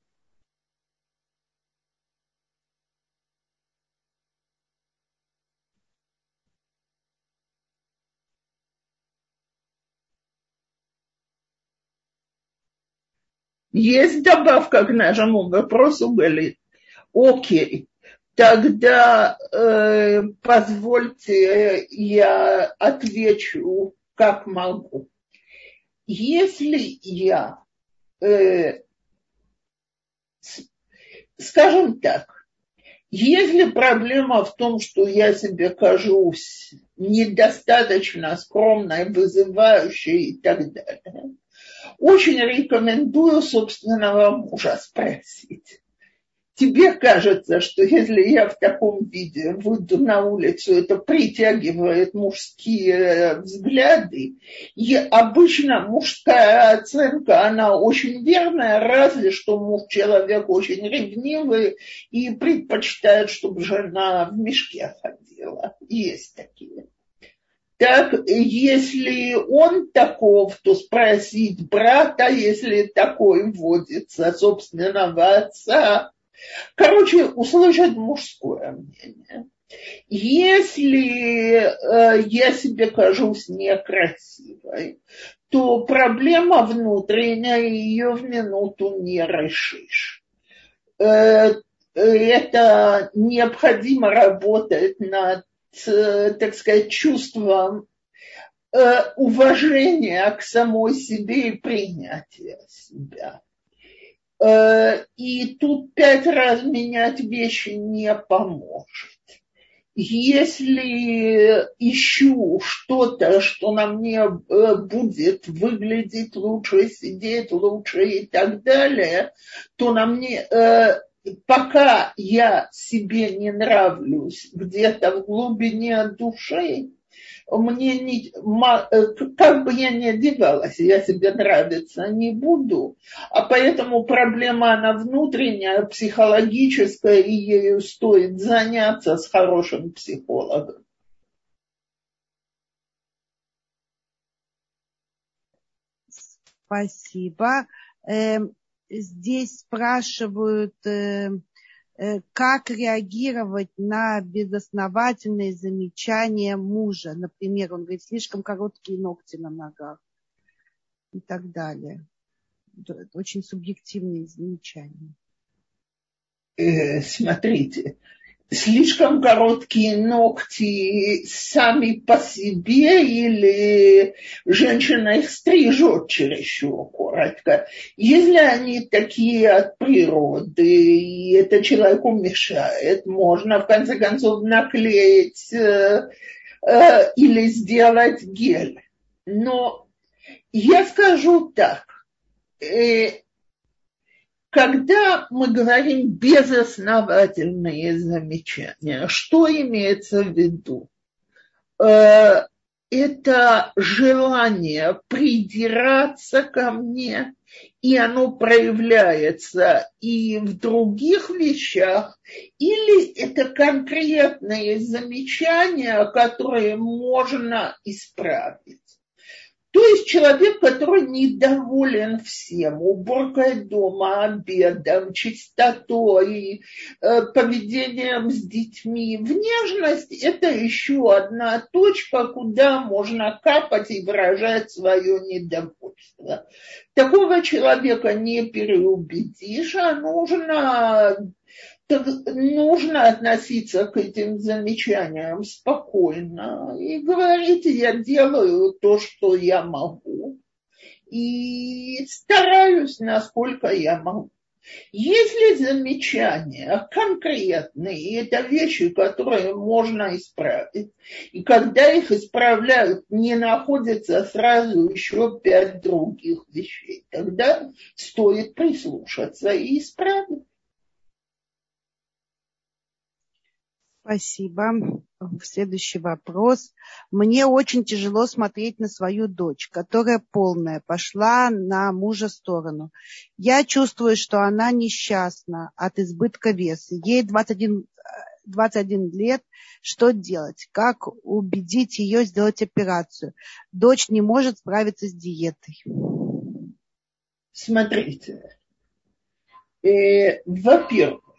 Есть добавка к нашему вопросу, говорит, окей, тогда э, позвольте я отвечу, как могу. Если я, э, скажем так, если проблема в том, что я себе кажусь недостаточно скромной, вызывающей и так далее, очень рекомендую собственного мужа спросить. Тебе кажется, что если я в таком виде выйду на улицу, это притягивает мужские взгляды. И обычно мужская оценка, она очень верная, разве что муж человек очень ревнивый и предпочитает, чтобы жена в мешке ходила. Есть такие. Так, если он таков, то спросить брата, если такой вводится собственного отца. Короче, услышать мужское мнение. Если э, я себе кажусь некрасивой, то проблема внутренняя, ее в минуту не решишь. Э, это необходимо работать над Э, так сказать, чувством э, уважения к самой себе и принятия себя. Э, и тут пять раз менять вещи не поможет. Если ищу что-то, что на мне будет выглядеть лучше, сидеть лучше и так далее, то на мне пока я себе не нравлюсь где-то в глубине души, мне не, э, как бы я ни одевалась, я себе нравиться не буду. А поэтому проблема она внутренняя, психологическая, и ею стоит заняться с хорошим психологом. Спасибо. Эм, здесь спрашивают, э, э, как реагировать на безосновательные замечания мужа. Например, он говорит, слишком короткие ногти на ногах и так далее. Очень субъективные замечания. Э, смотрите, слишком короткие ногти сами по себе или женщина их стрижет чересчур коротко. Если они такие от природы, и это человеку мешает, можно в конце концов наклеить э, э, или сделать гель. Но я скажу так, э, когда мы говорим безосновательные замечания, что имеется в виду? Э, это желание придираться ко мне, и оно проявляется и в других вещах, или это конкретные замечания, которые можно исправить. То есть человек, который недоволен всем, уборкой дома, обедом, чистотой, э, поведением с детьми. Внешность – это еще одна точка, куда можно капать и выражать свое недовольство. Такого человека не переубедишь, а нужно так нужно относиться к этим замечаниям спокойно и говорить, я делаю то, что я могу, и стараюсь, насколько я могу. Если замечания конкретные, это вещи, которые можно исправить, и когда их исправляют, не находится сразу еще пять других вещей, тогда стоит прислушаться и исправить. Спасибо. Следующий вопрос. Мне очень тяжело смотреть на свою дочь, которая полная, пошла на мужа сторону. Я чувствую, что она несчастна от избытка веса. Ей 21, 21 лет. Что делать? Как убедить ее сделать операцию? Дочь не может справиться с диетой. Смотрите. Э, во-первых,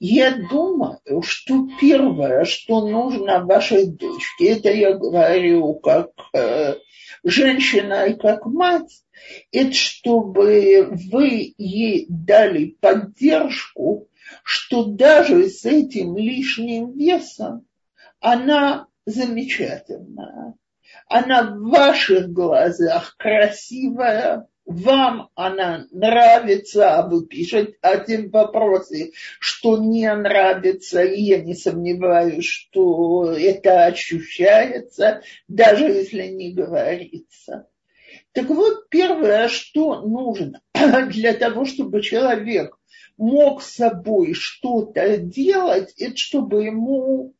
я думаю, что первое, что нужно вашей дочке, это я говорю как э, женщина и как мать, это чтобы вы ей дали поддержку, что даже с этим лишним весом она замечательная. Она в ваших глазах красивая, вам она нравится, а вы пишете один вопросе, что не нравится, и я не сомневаюсь, что это ощущается, даже если не говорится. Так вот, первое, что нужно <clears throat> для того, чтобы человек мог с собой что-то делать, это чтобы ему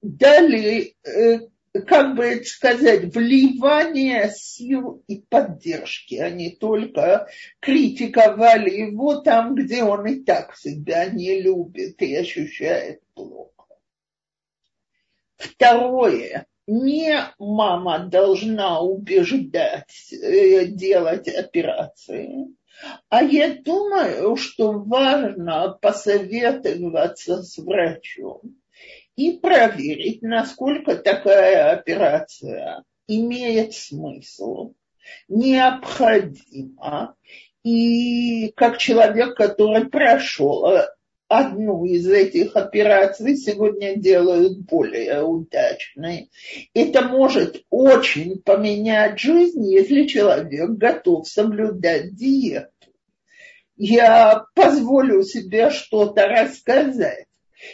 дали э, как бы сказать, вливание сил и поддержки, не только критиковали его там, где он и так себя не любит и ощущает плохо. Второе. Не мама должна убеждать э, делать операции, а я думаю, что важно посоветоваться с врачом и проверить, насколько такая операция имеет смысл, необходима. И как человек, который прошел одну из этих операций, сегодня делают более удачной. Это может очень поменять жизнь, если человек готов соблюдать диету. Я позволю себе что-то рассказать.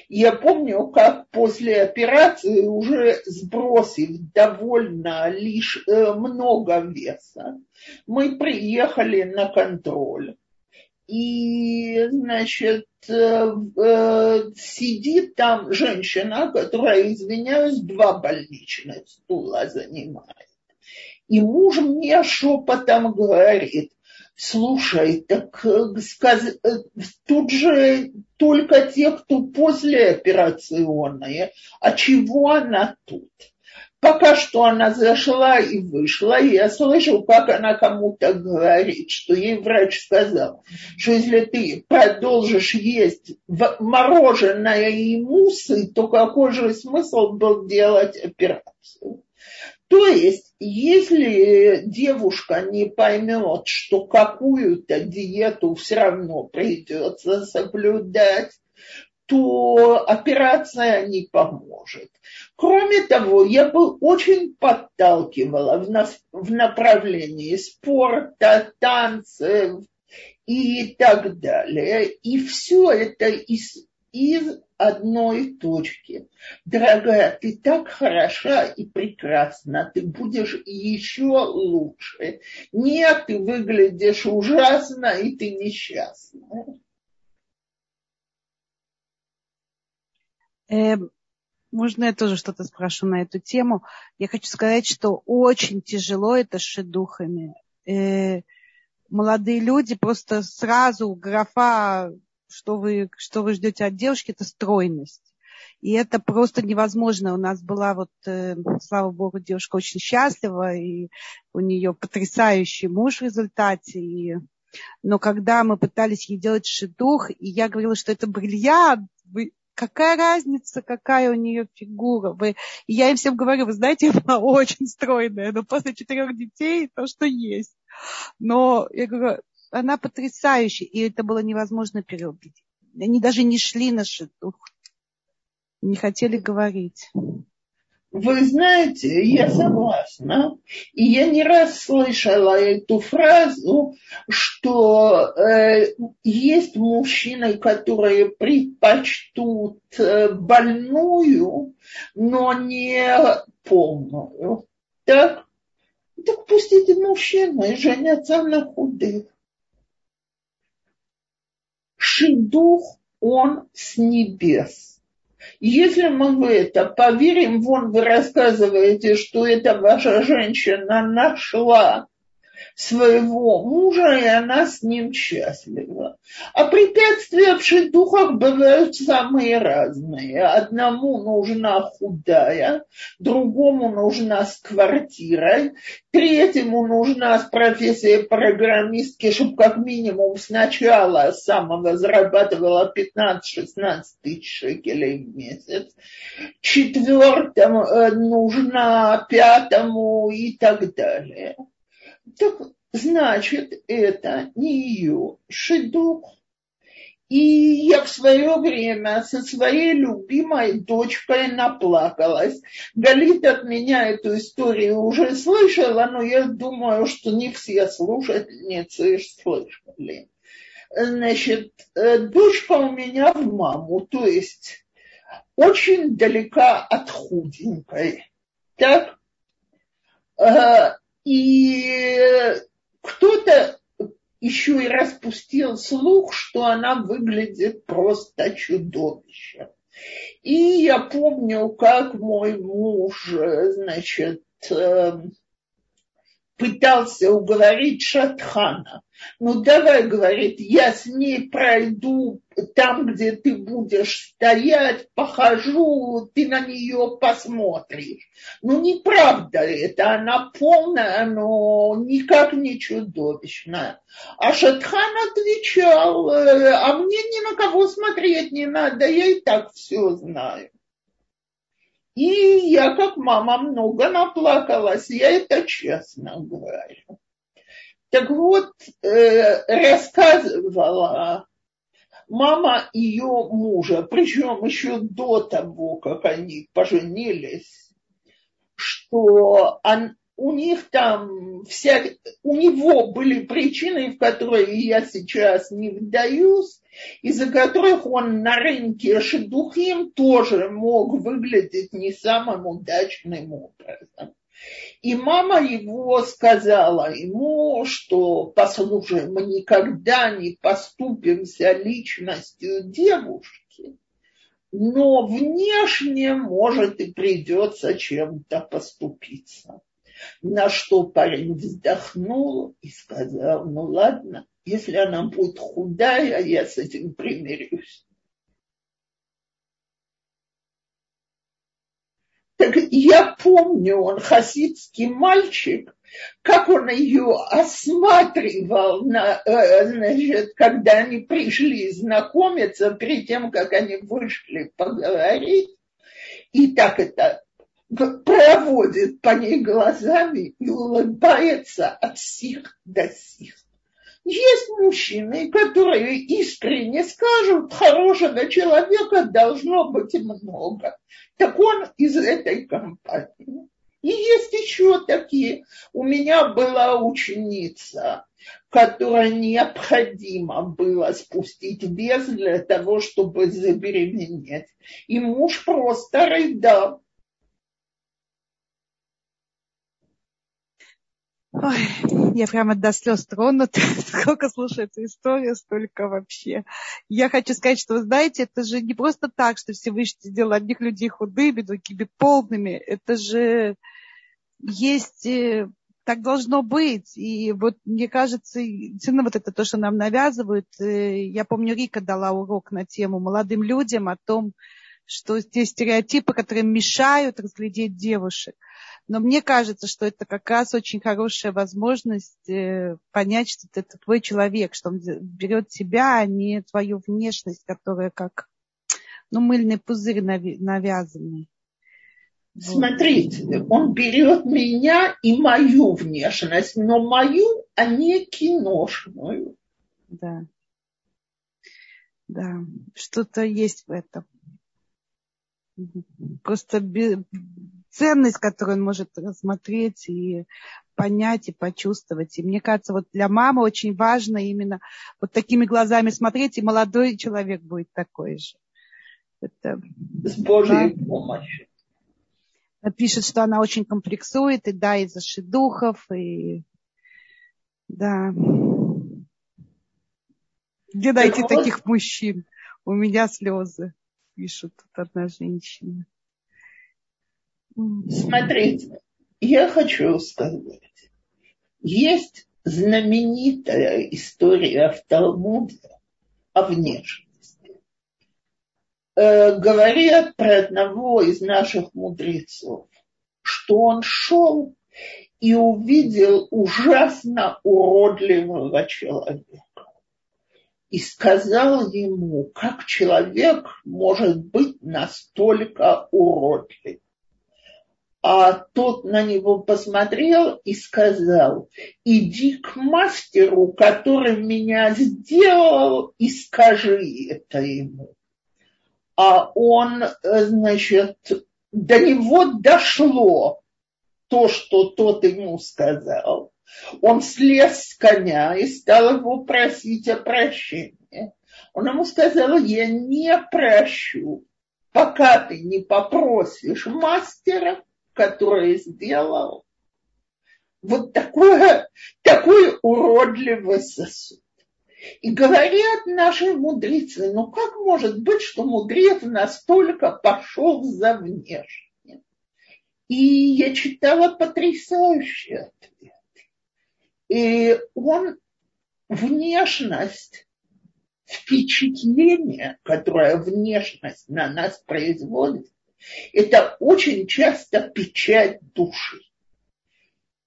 Я помню, как после операции, уже сбросив довольно лишь э, много веса, мы приехали на контроль. И, значит, э, э, сидит там женщина, которая, извиняюсь, два больничных стула занимает. И муж мне шепотом говорит, Слушай, так э, сказ... Э, тут же только те, кто после операционные. А чего она тут? Пока что она зашла и вышла, и я слышу, как она кому-то говорит, что ей врач сказал, что если ты продолжишь есть мороженое и мусы, то какой же смысл был делать операцию? То есть, если девушка не поймет, что какую-то диету все равно придется соблюдать, то операция не поможет. Кроме того, я бы очень подталкивала в, нас, в направлении спорта, танцев и так далее. И все это из, из одной точки. Дорогая, ты так хороша и прекрасна, ты будешь еще лучше. Нет, ты выглядишь ужасно, и ты несчастна. Эм, можно я тоже что-то спрошу на эту тему? Я хочу сказать, что очень тяжело это с шедухами. Э, молодые люди просто сразу графа, что вы, что вы ждете от девушки, это стройность. И это просто невозможно. У нас была вот, э, слава богу, девушка очень счастлива, и у нее потрясающий муж в результате. И... Но когда мы пытались ей делать шедух, и я говорила, что это бриллиант, вы какая разница, какая у нее фигура. Вы... И я им всем говорю, вы знаете, я очень стройная, но после четырех детей то, что есть. Но я говорю, она потрясающая, и это было невозможно переубедить. Они даже не шли на шедух, не хотели говорить. Вы знаете, я согласна. И я не раз слышала эту фразу, что э, есть мужчины, которые предпочтут э, больную, но не полную. Так? Так пусть эти мужчины женятся на худых. Шидух, он с небес. Если мы в это поверим, вон вы рассказываете, что эта ваша женщина нашла своего мужа, и она с ним счастлива. А препятствия в шедухах бывают самые разные. Одному нужна худая, другому нужна с квартирой, третьему нужна с профессией программистки, чтобы как минимум сначала самого зарабатывала 15-16 тысяч шекелей в месяц, четвертому э, нужна пятому и так далее так значит, это не ее шедух. И я в свое время со своей любимой дочкой наплакалась. Галит от меня эту историю уже слышала, но я думаю, что не все слушательницы слышали. Значит, э, дочка у меня в маму, то есть очень далека от худенькой. Так? Э, и еще и распустил слух, что она выглядит просто чудовищем. И я помню, как мой муж, значит, эм, пытался уговорить Шатхана. Ну давай, говорит, я с ней пройду там, где ты будешь стоять, похожу, ты на нее посмотришь. Ну неправда это, она полная, но никак не чудовищная. А Шатхан отвечал, «Э, а мне ни на кого смотреть не надо, я и так все знаю. И я, как мама, много наплакалась, я это честно говорю. Так вот, э, рассказывала мама ее мужа, причем еще до того, как они поженились, что он, у них там вся, у него были причины, в которые я сейчас не вдаюсь, из-за которых он на рынке Шедухим тоже мог выглядеть не самым удачным образом. И мама его сказала ему, что, послушай, мы никогда не поступимся личностью девушки, но внешне, может, и придется чем-то поступиться. На что парень вздохнул и сказал, ну ладно, если она будет худая, я с этим примирюсь. Так я помню, он хасидский мальчик, как он ее осматривал, на, э, значит, когда они пришли знакомиться, перед тем, как они вышли поговорить. И так это проводит по ней глазами и улыбается от сих до сих. Есть мужчины, которые искренне скажут, хорошего человека должно быть много. Так он из этой компании. И есть еще такие. У меня была ученица, которой необходимо было спустить вес для того, чтобы забеременеть. И муж просто рыдал. Ой, я прямо до слез тронута. <laughs> Сколько слушаю эту историю, столько вообще. Я хочу сказать, что, вы знаете, это же не просто так, что Всевышний сделал одних людей худыми, другими полными. Это же есть, э, так должно быть. И вот мне кажется, действительно вот это то, что нам навязывают. Э, я помню, Рика дала урок на тему молодым людям о том, что те стереотипы, которые мешают разглядеть девушек. Но мне кажется, что это как раз очень хорошая возможность э, понять, что это твой человек, что он берет тебя, а не твою внешность, которая как ну, мыльный пузырь навязанный. Смотрите, он берет меня и мою внешность, но мою, а не киношную. Да. Да, что-то есть в этом. Просто ценность, которую он может рассмотреть и понять и почувствовать. И мне кажется, вот для мамы очень важно именно вот такими глазами смотреть, и молодой человек будет такой же. Это, С Божьей да? помощью. Пишет, что она очень комплексует, и да, из-за шедухов, и да. Где найти так таких вот... мужчин? У меня слезы, пишет тут одна женщина. Смотрите, я хочу сказать, есть знаменитая история в Талмуде о внешности. Э, говорят про одного из наших мудрецов, что он шел и увидел ужасно уродливого человека. И сказал ему, как человек может быть настолько уродлив а тот на него посмотрел и сказал, иди к мастеру, который меня сделал, и скажи это ему. А он, значит, до него дошло то, что тот ему сказал. Он слез с коня и стал его просить о прощении. Он ему сказал, я не прощу, пока ты не попросишь мастера, который сделал вот такое, такой уродливый сосуд. И говорят наши мудрецы, ну как может быть, что мудрец настолько пошел за внешним? И я читала потрясающий ответ. И он внешность, впечатление, которое внешность на нас производит, это очень часто печать души.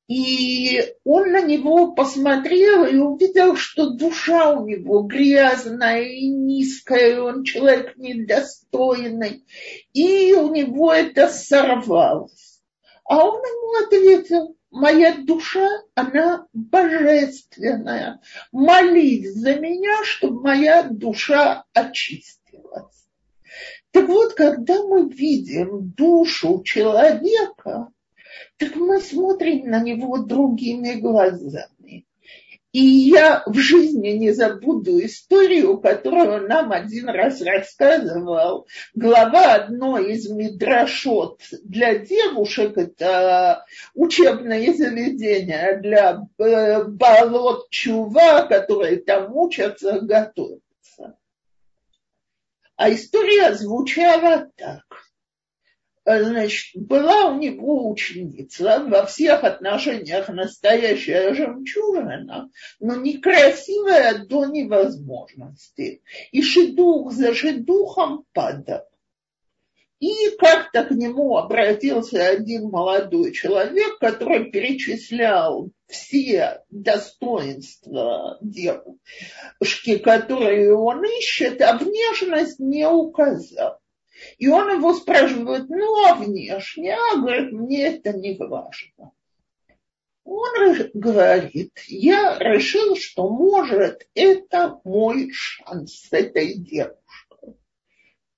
И он на него посмотрел и увидел, что душа у него грязная и низкая, и он человек недостойный. И у него это сорвалось. А он ему ответил, моя душа, она божественная. Молись за меня, чтобы моя душа очистилась. Так вот, когда мы видим душу человека, так мы смотрим на него другими глазами. И я в жизни не забуду историю, которую нам один раз рассказывал глава одной из мидрашот для девушек, это учебное заведение для э, болот чува, которые там учатся, готовят. А история звучала так. Значит, была у него ученица, во всех отношениях настоящая жемчужина, но некрасивая до невозможности. И шедух за шедухом падал. И как-то к нему обратился один молодой человек, который перечислял все достоинства девушки, которые он ищет, а внешность не указал. И он его спрашивает, ну а внешне? А говорит, мне это не важно. Он говорит, я решил, что может это мой шанс с этой девушкой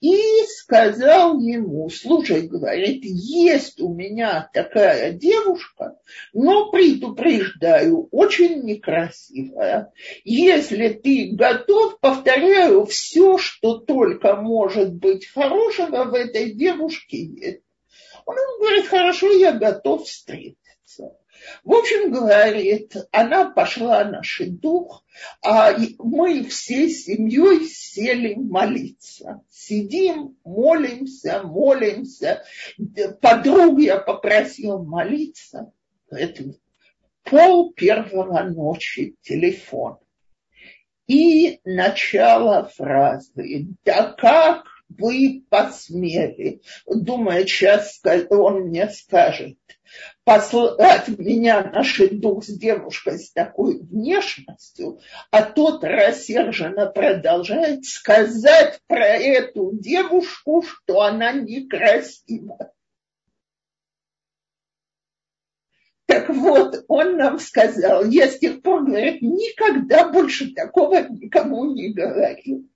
и сказал ему, слушай, говорит, есть у меня такая девушка, но предупреждаю, очень некрасивая. Если ты готов, повторяю, все, что только может быть хорошего в этой девушке есть. Он говорит, хорошо, я готов встретиться. В общем, говорит, она пошла на шедух, а мы всей семьей сели молиться. Сидим, молимся, молимся. Подругу я попросил молиться. Это пол первого ночи телефон. И начало фразы. Да как вы посмели? Думает, сейчас он мне скажет послать меня наши дух с девушкой с такой внешностью, а тот рассерженно продолжает сказать про эту девушку, что она некрасива. Так вот, он нам сказал, я с тех пор, говорит, никогда больше такого никому не говорил.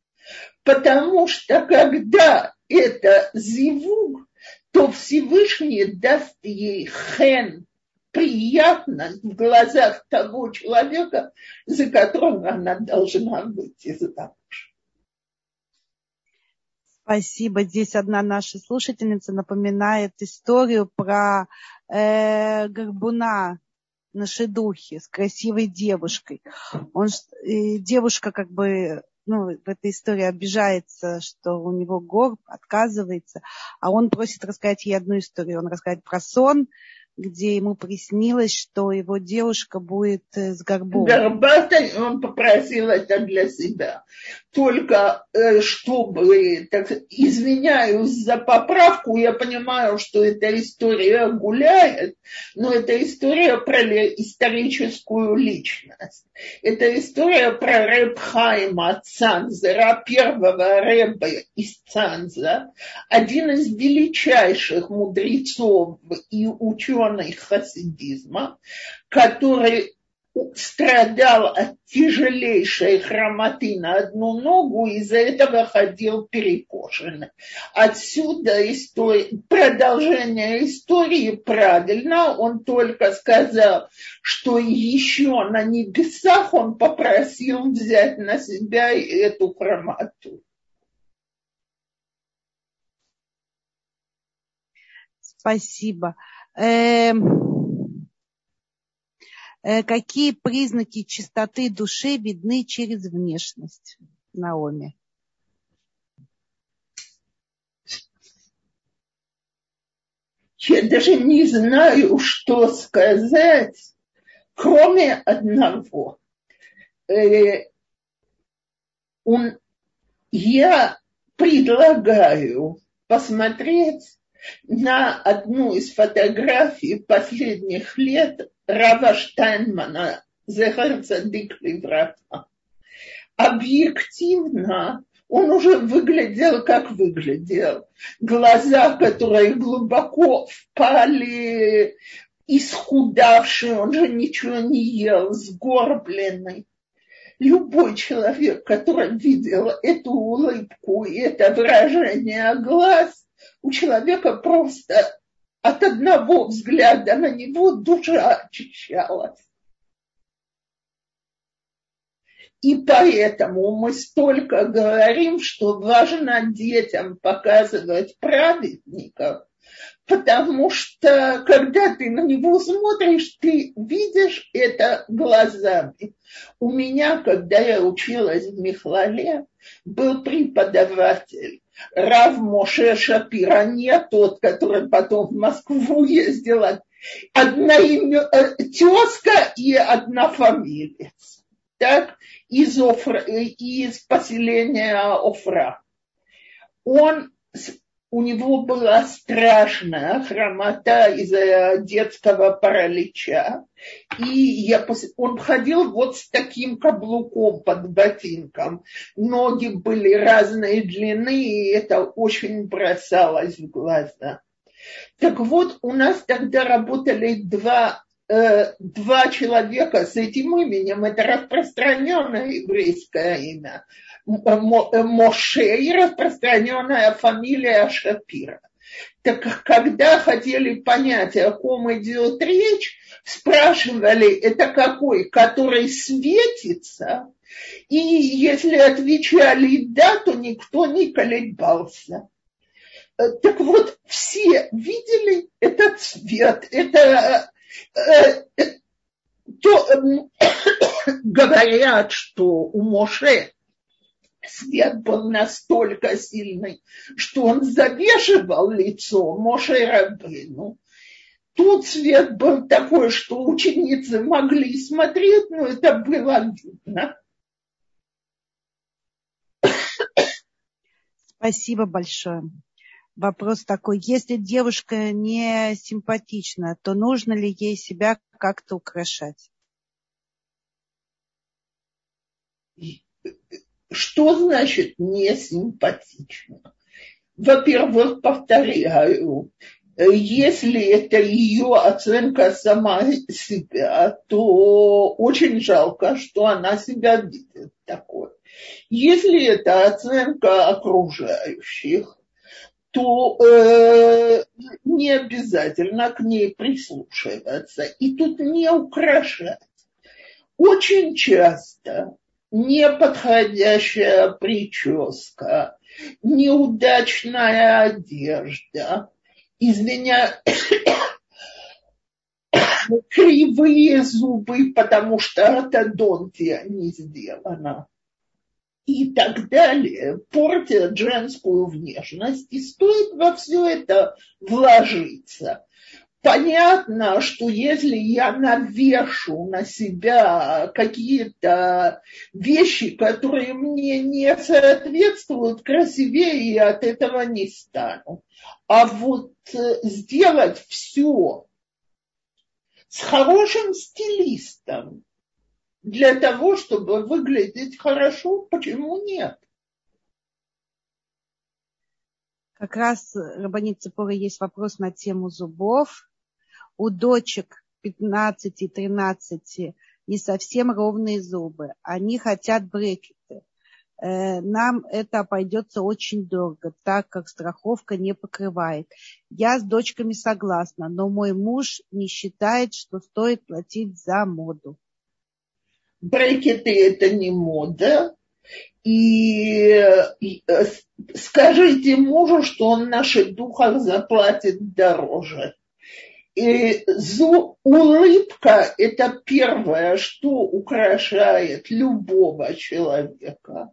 Потому что когда это зивуг, то Всевышний даст ей хен, приятность в глазах того человека, за которого она должна выйти замуж. Спасибо. Здесь одна наша слушательница напоминает историю про э, Горбуна на шедухе с красивой девушкой. Он, э, девушка как бы ну, в этой истории обижается, что у него горб, отказывается, а он просит рассказать ей одну историю. Он рассказывает про сон, где ему приснилось, что его девушка будет э, с горбом. Горбатой он попросил это для себя. Только э, чтобы, так, извиняюсь за поправку, я понимаю, что эта история гуляет, но это история про историческую личность. Это история про Рэб Хайма Цанзера, первого Рэба из Цанза, один из величайших мудрецов и ученых хасидизма, который страдал от тяжелейшей хромоты на одну ногу, из-за этого ходил перекошенный. Отсюда история, продолжение истории правильно, он только сказал, что еще на небесах он попросил взять на себя эту хромоту. Спасибо. Эм... Э, какие признаки чистоты души видны через внешность? Наоми. Я даже не знаю, что сказать, кроме одного. Э, я предлагаю посмотреть на одну из фотографий последних лет Рава Штайнмана, Зехар Левраха. Объективно он уже выглядел, как выглядел. Глаза, которые глубоко впали, исхудавший, он же ничего не ел, сгорбленный. Любой человек, который видел эту улыбку и это выражение глаз, у человека просто от одного взгляда на него душа очищалась. И поэтому мы столько говорим, что важно детям показывать праведников, потому что когда ты на него смотришь, ты видишь это глазами. У меня, когда я училась в Михлале, был преподаватель, Рав Моше Шапира, не тот, который потом в Москву ездил, одна имя, э, тезка и одна фамилия. Так, из, Офра, из поселения Офра. Он у него была страшная хромота из-за детского паралича. И я, он ходил вот с таким каблуком под ботинком. Ноги были разной длины, и это очень бросалось в глаза. Так вот, у нас тогда работали два э, два человека с этим именем, это распространенное еврейское имя, Моше и распространенная фамилия Шапира. Так когда хотели понять, о ком идет речь, спрашивали, это какой, который светится, и если отвечали да, то никто не колебался. Э, так вот, все видели этот цвет, это э, э, то, <coughs> говорят, что у Моше свет был настолько сильный, что он завешивал лицо Моше Рабыну. Тут свет был такой, что ученицы могли смотреть, но это было видно. Спасибо большое. Вопрос такой, если девушка не симпатична, то нужно ли ей себя как-то украшать? Что значит не симпатично? Во-первых, повторяю, если это ее оценка сама себя, то очень жалко, что она себя видит такой. Если это оценка окружающих, то э, не обязательно к ней прислушиваться. И тут не украшать. Очень часто неподходящая прическа, неудачная одежда, извиня, <coughs> кривые зубы, потому что ортодонтия не сделана. И так далее, портят женскую внешность, и стоит во все это вложиться понятно, что если я навешу на себя какие-то вещи, которые мне не соответствуют, красивее я от этого не стану. А вот э, сделать все с хорошим стилистом для того, чтобы выглядеть хорошо, почему нет? Как раз, Рабанит Цепора, есть вопрос на тему зубов у дочек 15-13 не совсем ровные зубы. Они хотят брекеты. Э, нам это обойдется очень дорого, так как страховка не покрывает. Я с дочками согласна, но мой муж не считает, что стоит платить за моду. Брекеты это не мода. И, и э, скажите мужу, что он наших духов заплатит дороже. И улыбка – это первое, что украшает любого человека.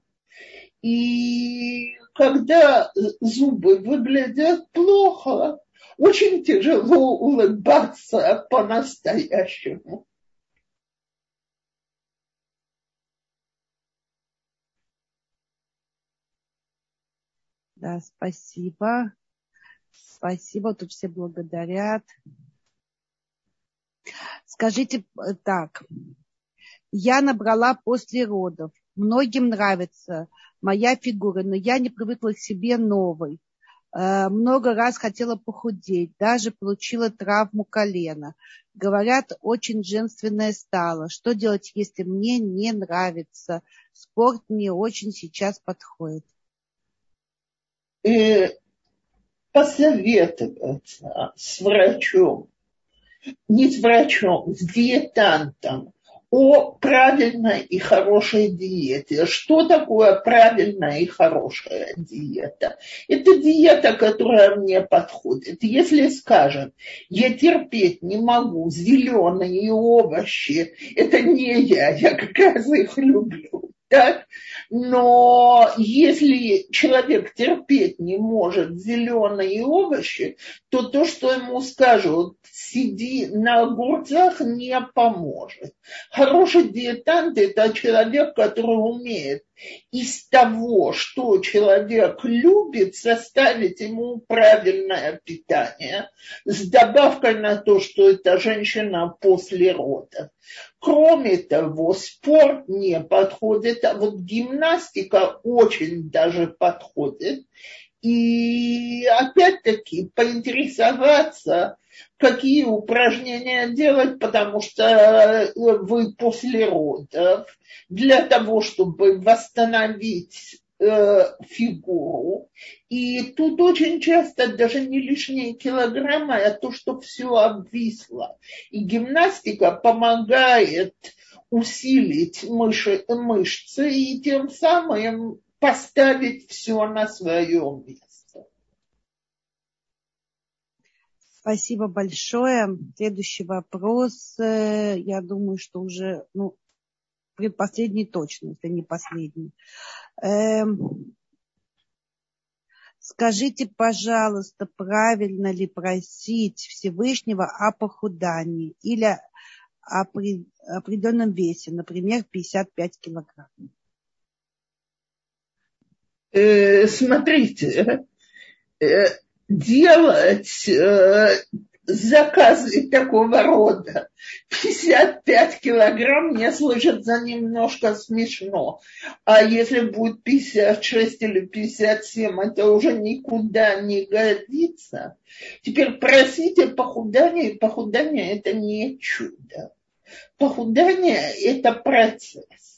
И когда зубы выглядят плохо, очень тяжело улыбаться по-настоящему. Да, спасибо. Спасибо, тут все благодарят. Скажите э, так, я набрала после родов. Многим нравится моя фигура, но я не привыкла к себе новой. Э, много раз хотела похудеть, даже получила травму колена. Говорят, очень женственная стала. Что делать, если мне не нравится? Спорт мне очень сейчас подходит. И э, посоветоваться с врачом не с врачом, с диетантом о правильной и хорошей диете. Что такое правильная и хорошая диета? Это диета, которая мне подходит. Если, скажем, я терпеть не могу зеленые овощи, это не я, я как раз их люблю. Так? Но если человек терпеть не может зеленые овощи, то то, что ему скажут, сиди на огурцах, не поможет. Хороший диетант – это человек, который умеет из того, что человек любит, составить ему правильное питание с добавкой на то, что это женщина после родов. Кроме того, спорт не подходит, а вот гимнастика очень даже подходит. И опять-таки поинтересоваться, какие упражнения делать, потому что э, вы после родов для того, чтобы восстановить фигуру. И тут очень часто даже не лишние килограммы, а то, что все обвисло. И гимнастика помогает усилить мыши, мышцы и тем самым поставить все на свое место. Спасибо большое. Следующий вопрос. Э, я думаю, что уже ну, предпоследний точно, если не последний. Эм, скажите, пожалуйста, правильно ли просить Всевышнего о похудании или о определенном весе, например, 55 килограмм? Э, смотрите, э, делать э, заказы такого рода 55 килограмм мне слышится немножко смешно. А если будет 56 или 57, это уже никуда не годится. Теперь просите похудания, похудание это не чудо. Похудание это процесс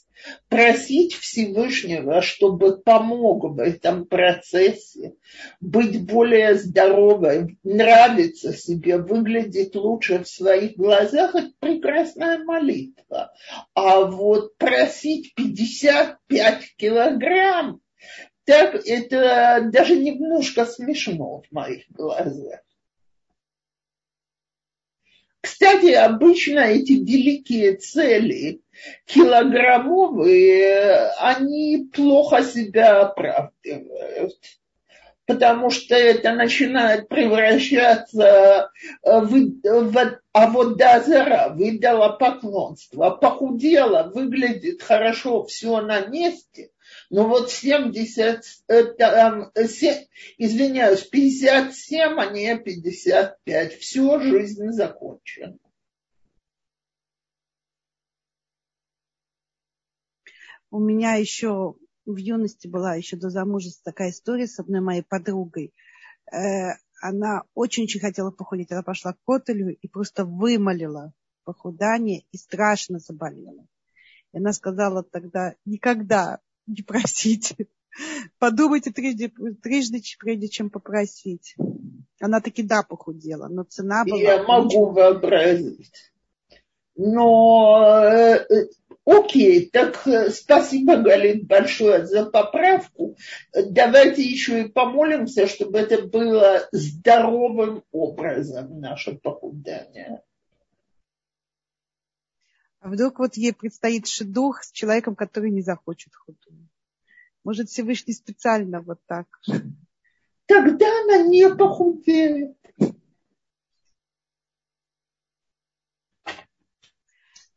просить Всевышнего, чтобы помог в этом процессе, быть более здоровой, нравиться себе, выглядеть лучше в своих глазах, это прекрасная молитва. А вот просить 55 килограмм, так это даже немножко смешно в моих глазах. Кстати, обычно эти великие цели, килограммовые, они плохо себя оправдывают. Потому что это начинает превращаться в, в а вот Дазара выдала поклонство, похудела, выглядит хорошо, все на месте, но вот 70, там, 7, извиняюсь, 57, а не 55. Все, жизнь закончена. У меня еще в юности была еще до замужества такая история с одной моей подругой. Э, она очень-очень хотела похудеть. Она пошла к Котелю и просто вымолила похудание и страшно заболела. И она сказала тогда, никогда не просите. Подумайте трижды, трижды, прежде чем попросить. Она таки да похудела, но цена была... Я могу вообразить. Но э, э, окей, так э, спасибо, Галит, большое за поправку. Давайте еще и помолимся, чтобы это было здоровым образом, наше похудание. А вдруг вот ей предстоит шедух с человеком, который не захочет худую? Может, Всевышний специально вот так? Тогда она не похудеет.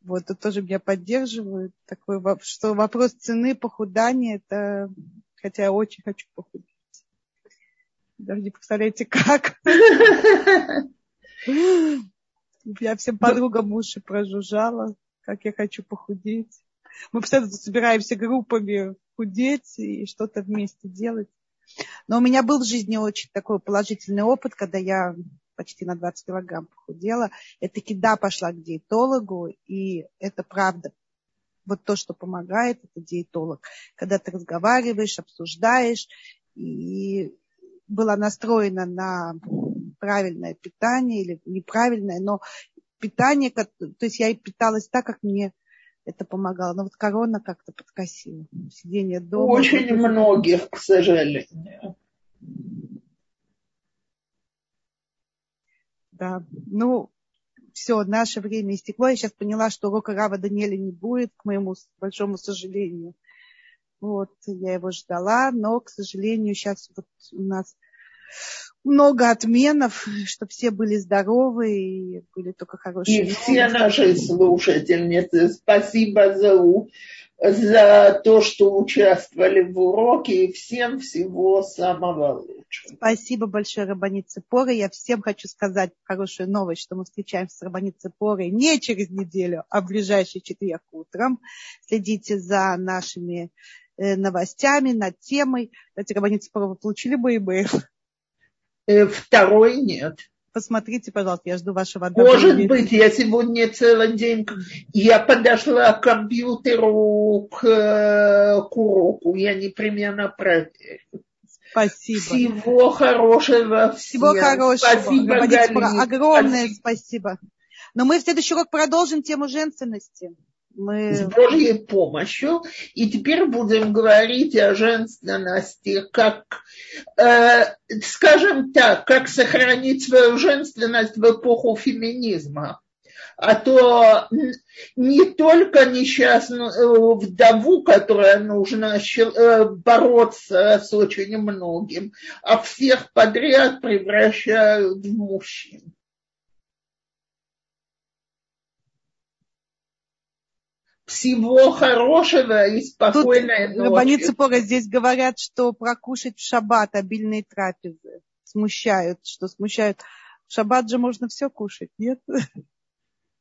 Вот, тут тоже меня поддерживают. Такой, что вопрос цены похудания, это, хотя я очень хочу похудеть. Даже не представляете, как. <laughs> Я всем подругам уши прожужжала как я хочу похудеть. Мы постоянно собираемся группами худеть и что-то вместе делать. Но у меня был в жизни очень такой положительный опыт, когда я почти на 20 килограмм похудела. Я таки да пошла к диетологу, и это правда. Вот то, что помогает, это диетолог. Когда ты разговариваешь, обсуждаешь, и была настроена на правильное питание или неправильное, но питание, то есть я и питалась так, как мне это помогало. Но вот корона как-то подкосила. Сидение дома. Очень многих, к сожалению. Да, ну, все, наше время истекло. Я сейчас поняла, что урока Рава Даниэля не будет, к моему большому сожалению. Вот, я его ждала, но, к сожалению, сейчас вот у нас много отменов, чтобы все были здоровы и были только хорошие. И все наши слушательницы, спасибо за, за то, что участвовали в уроке, и всем всего самого лучшего. Спасибо большое, Рабанит Цепора. Я всем хочу сказать хорошую новость, что мы встречаемся с Рабанит Цепорой не через неделю, а в ближайший четверг утром. Следите за нашими э, новостями, над темой. Кстати, Рабанит Спорова получили бы имейл? Э, второй нет. Посмотрите, пожалуйста, я жду вашего одобрения. Может быть, я сегодня целый день, я подошла к компьютеру, к, э, к уроку, я непременно проверю. Спасибо. Всего хорошего всем. Всего хорошего. Спасибо, Огромное спасибо. спасибо. Но мы в следующий урок продолжим тему женственности. Мы... С Божьей помощью. И теперь будем говорить о женственности, как, э, скажем так, как сохранить свою женственность в эпоху феминизма а то не только несчастную вдову, которая нужно э, бороться с очень многим, а всех подряд превращают в мужчин. Всего хорошего и спокойной Тут ночи. Цепора здесь говорят, что прокушать в шаббат обильные трапезы смущают, что смущают. В шаббат же можно все кушать, нет?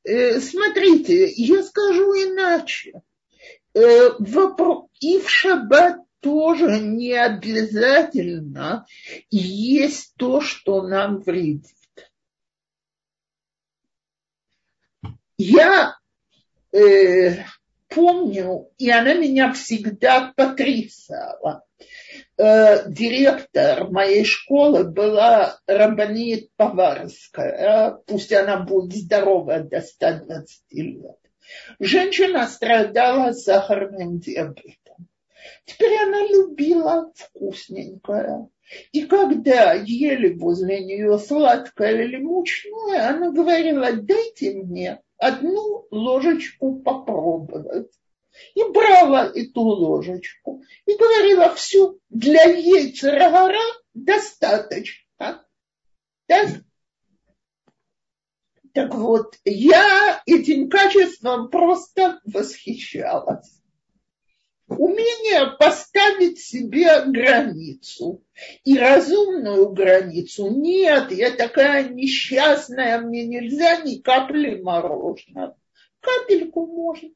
Э, смотрите, я скажу иначе. Э, и в шаббат тоже не обязательно есть то, что нам вредит. Я э, помню, и она меня всегда потрясала. Э, директор моей школы была Рабанит Поварская, пусть она будет здорова до 120 лет. Женщина страдала сахарным диабетом. Теперь она любила вкусненькое. И когда ели возле нее сладкое или мучное, она говорила, дайте мне одну ложечку попробовать и брала эту ложечку и говорила, все, для яйца рагара достаточно. Да? Так вот, я этим качеством просто восхищалась. Умение поставить себе границу и разумную границу. Нет, я такая несчастная, мне нельзя ни капли мороженого. Капельку можно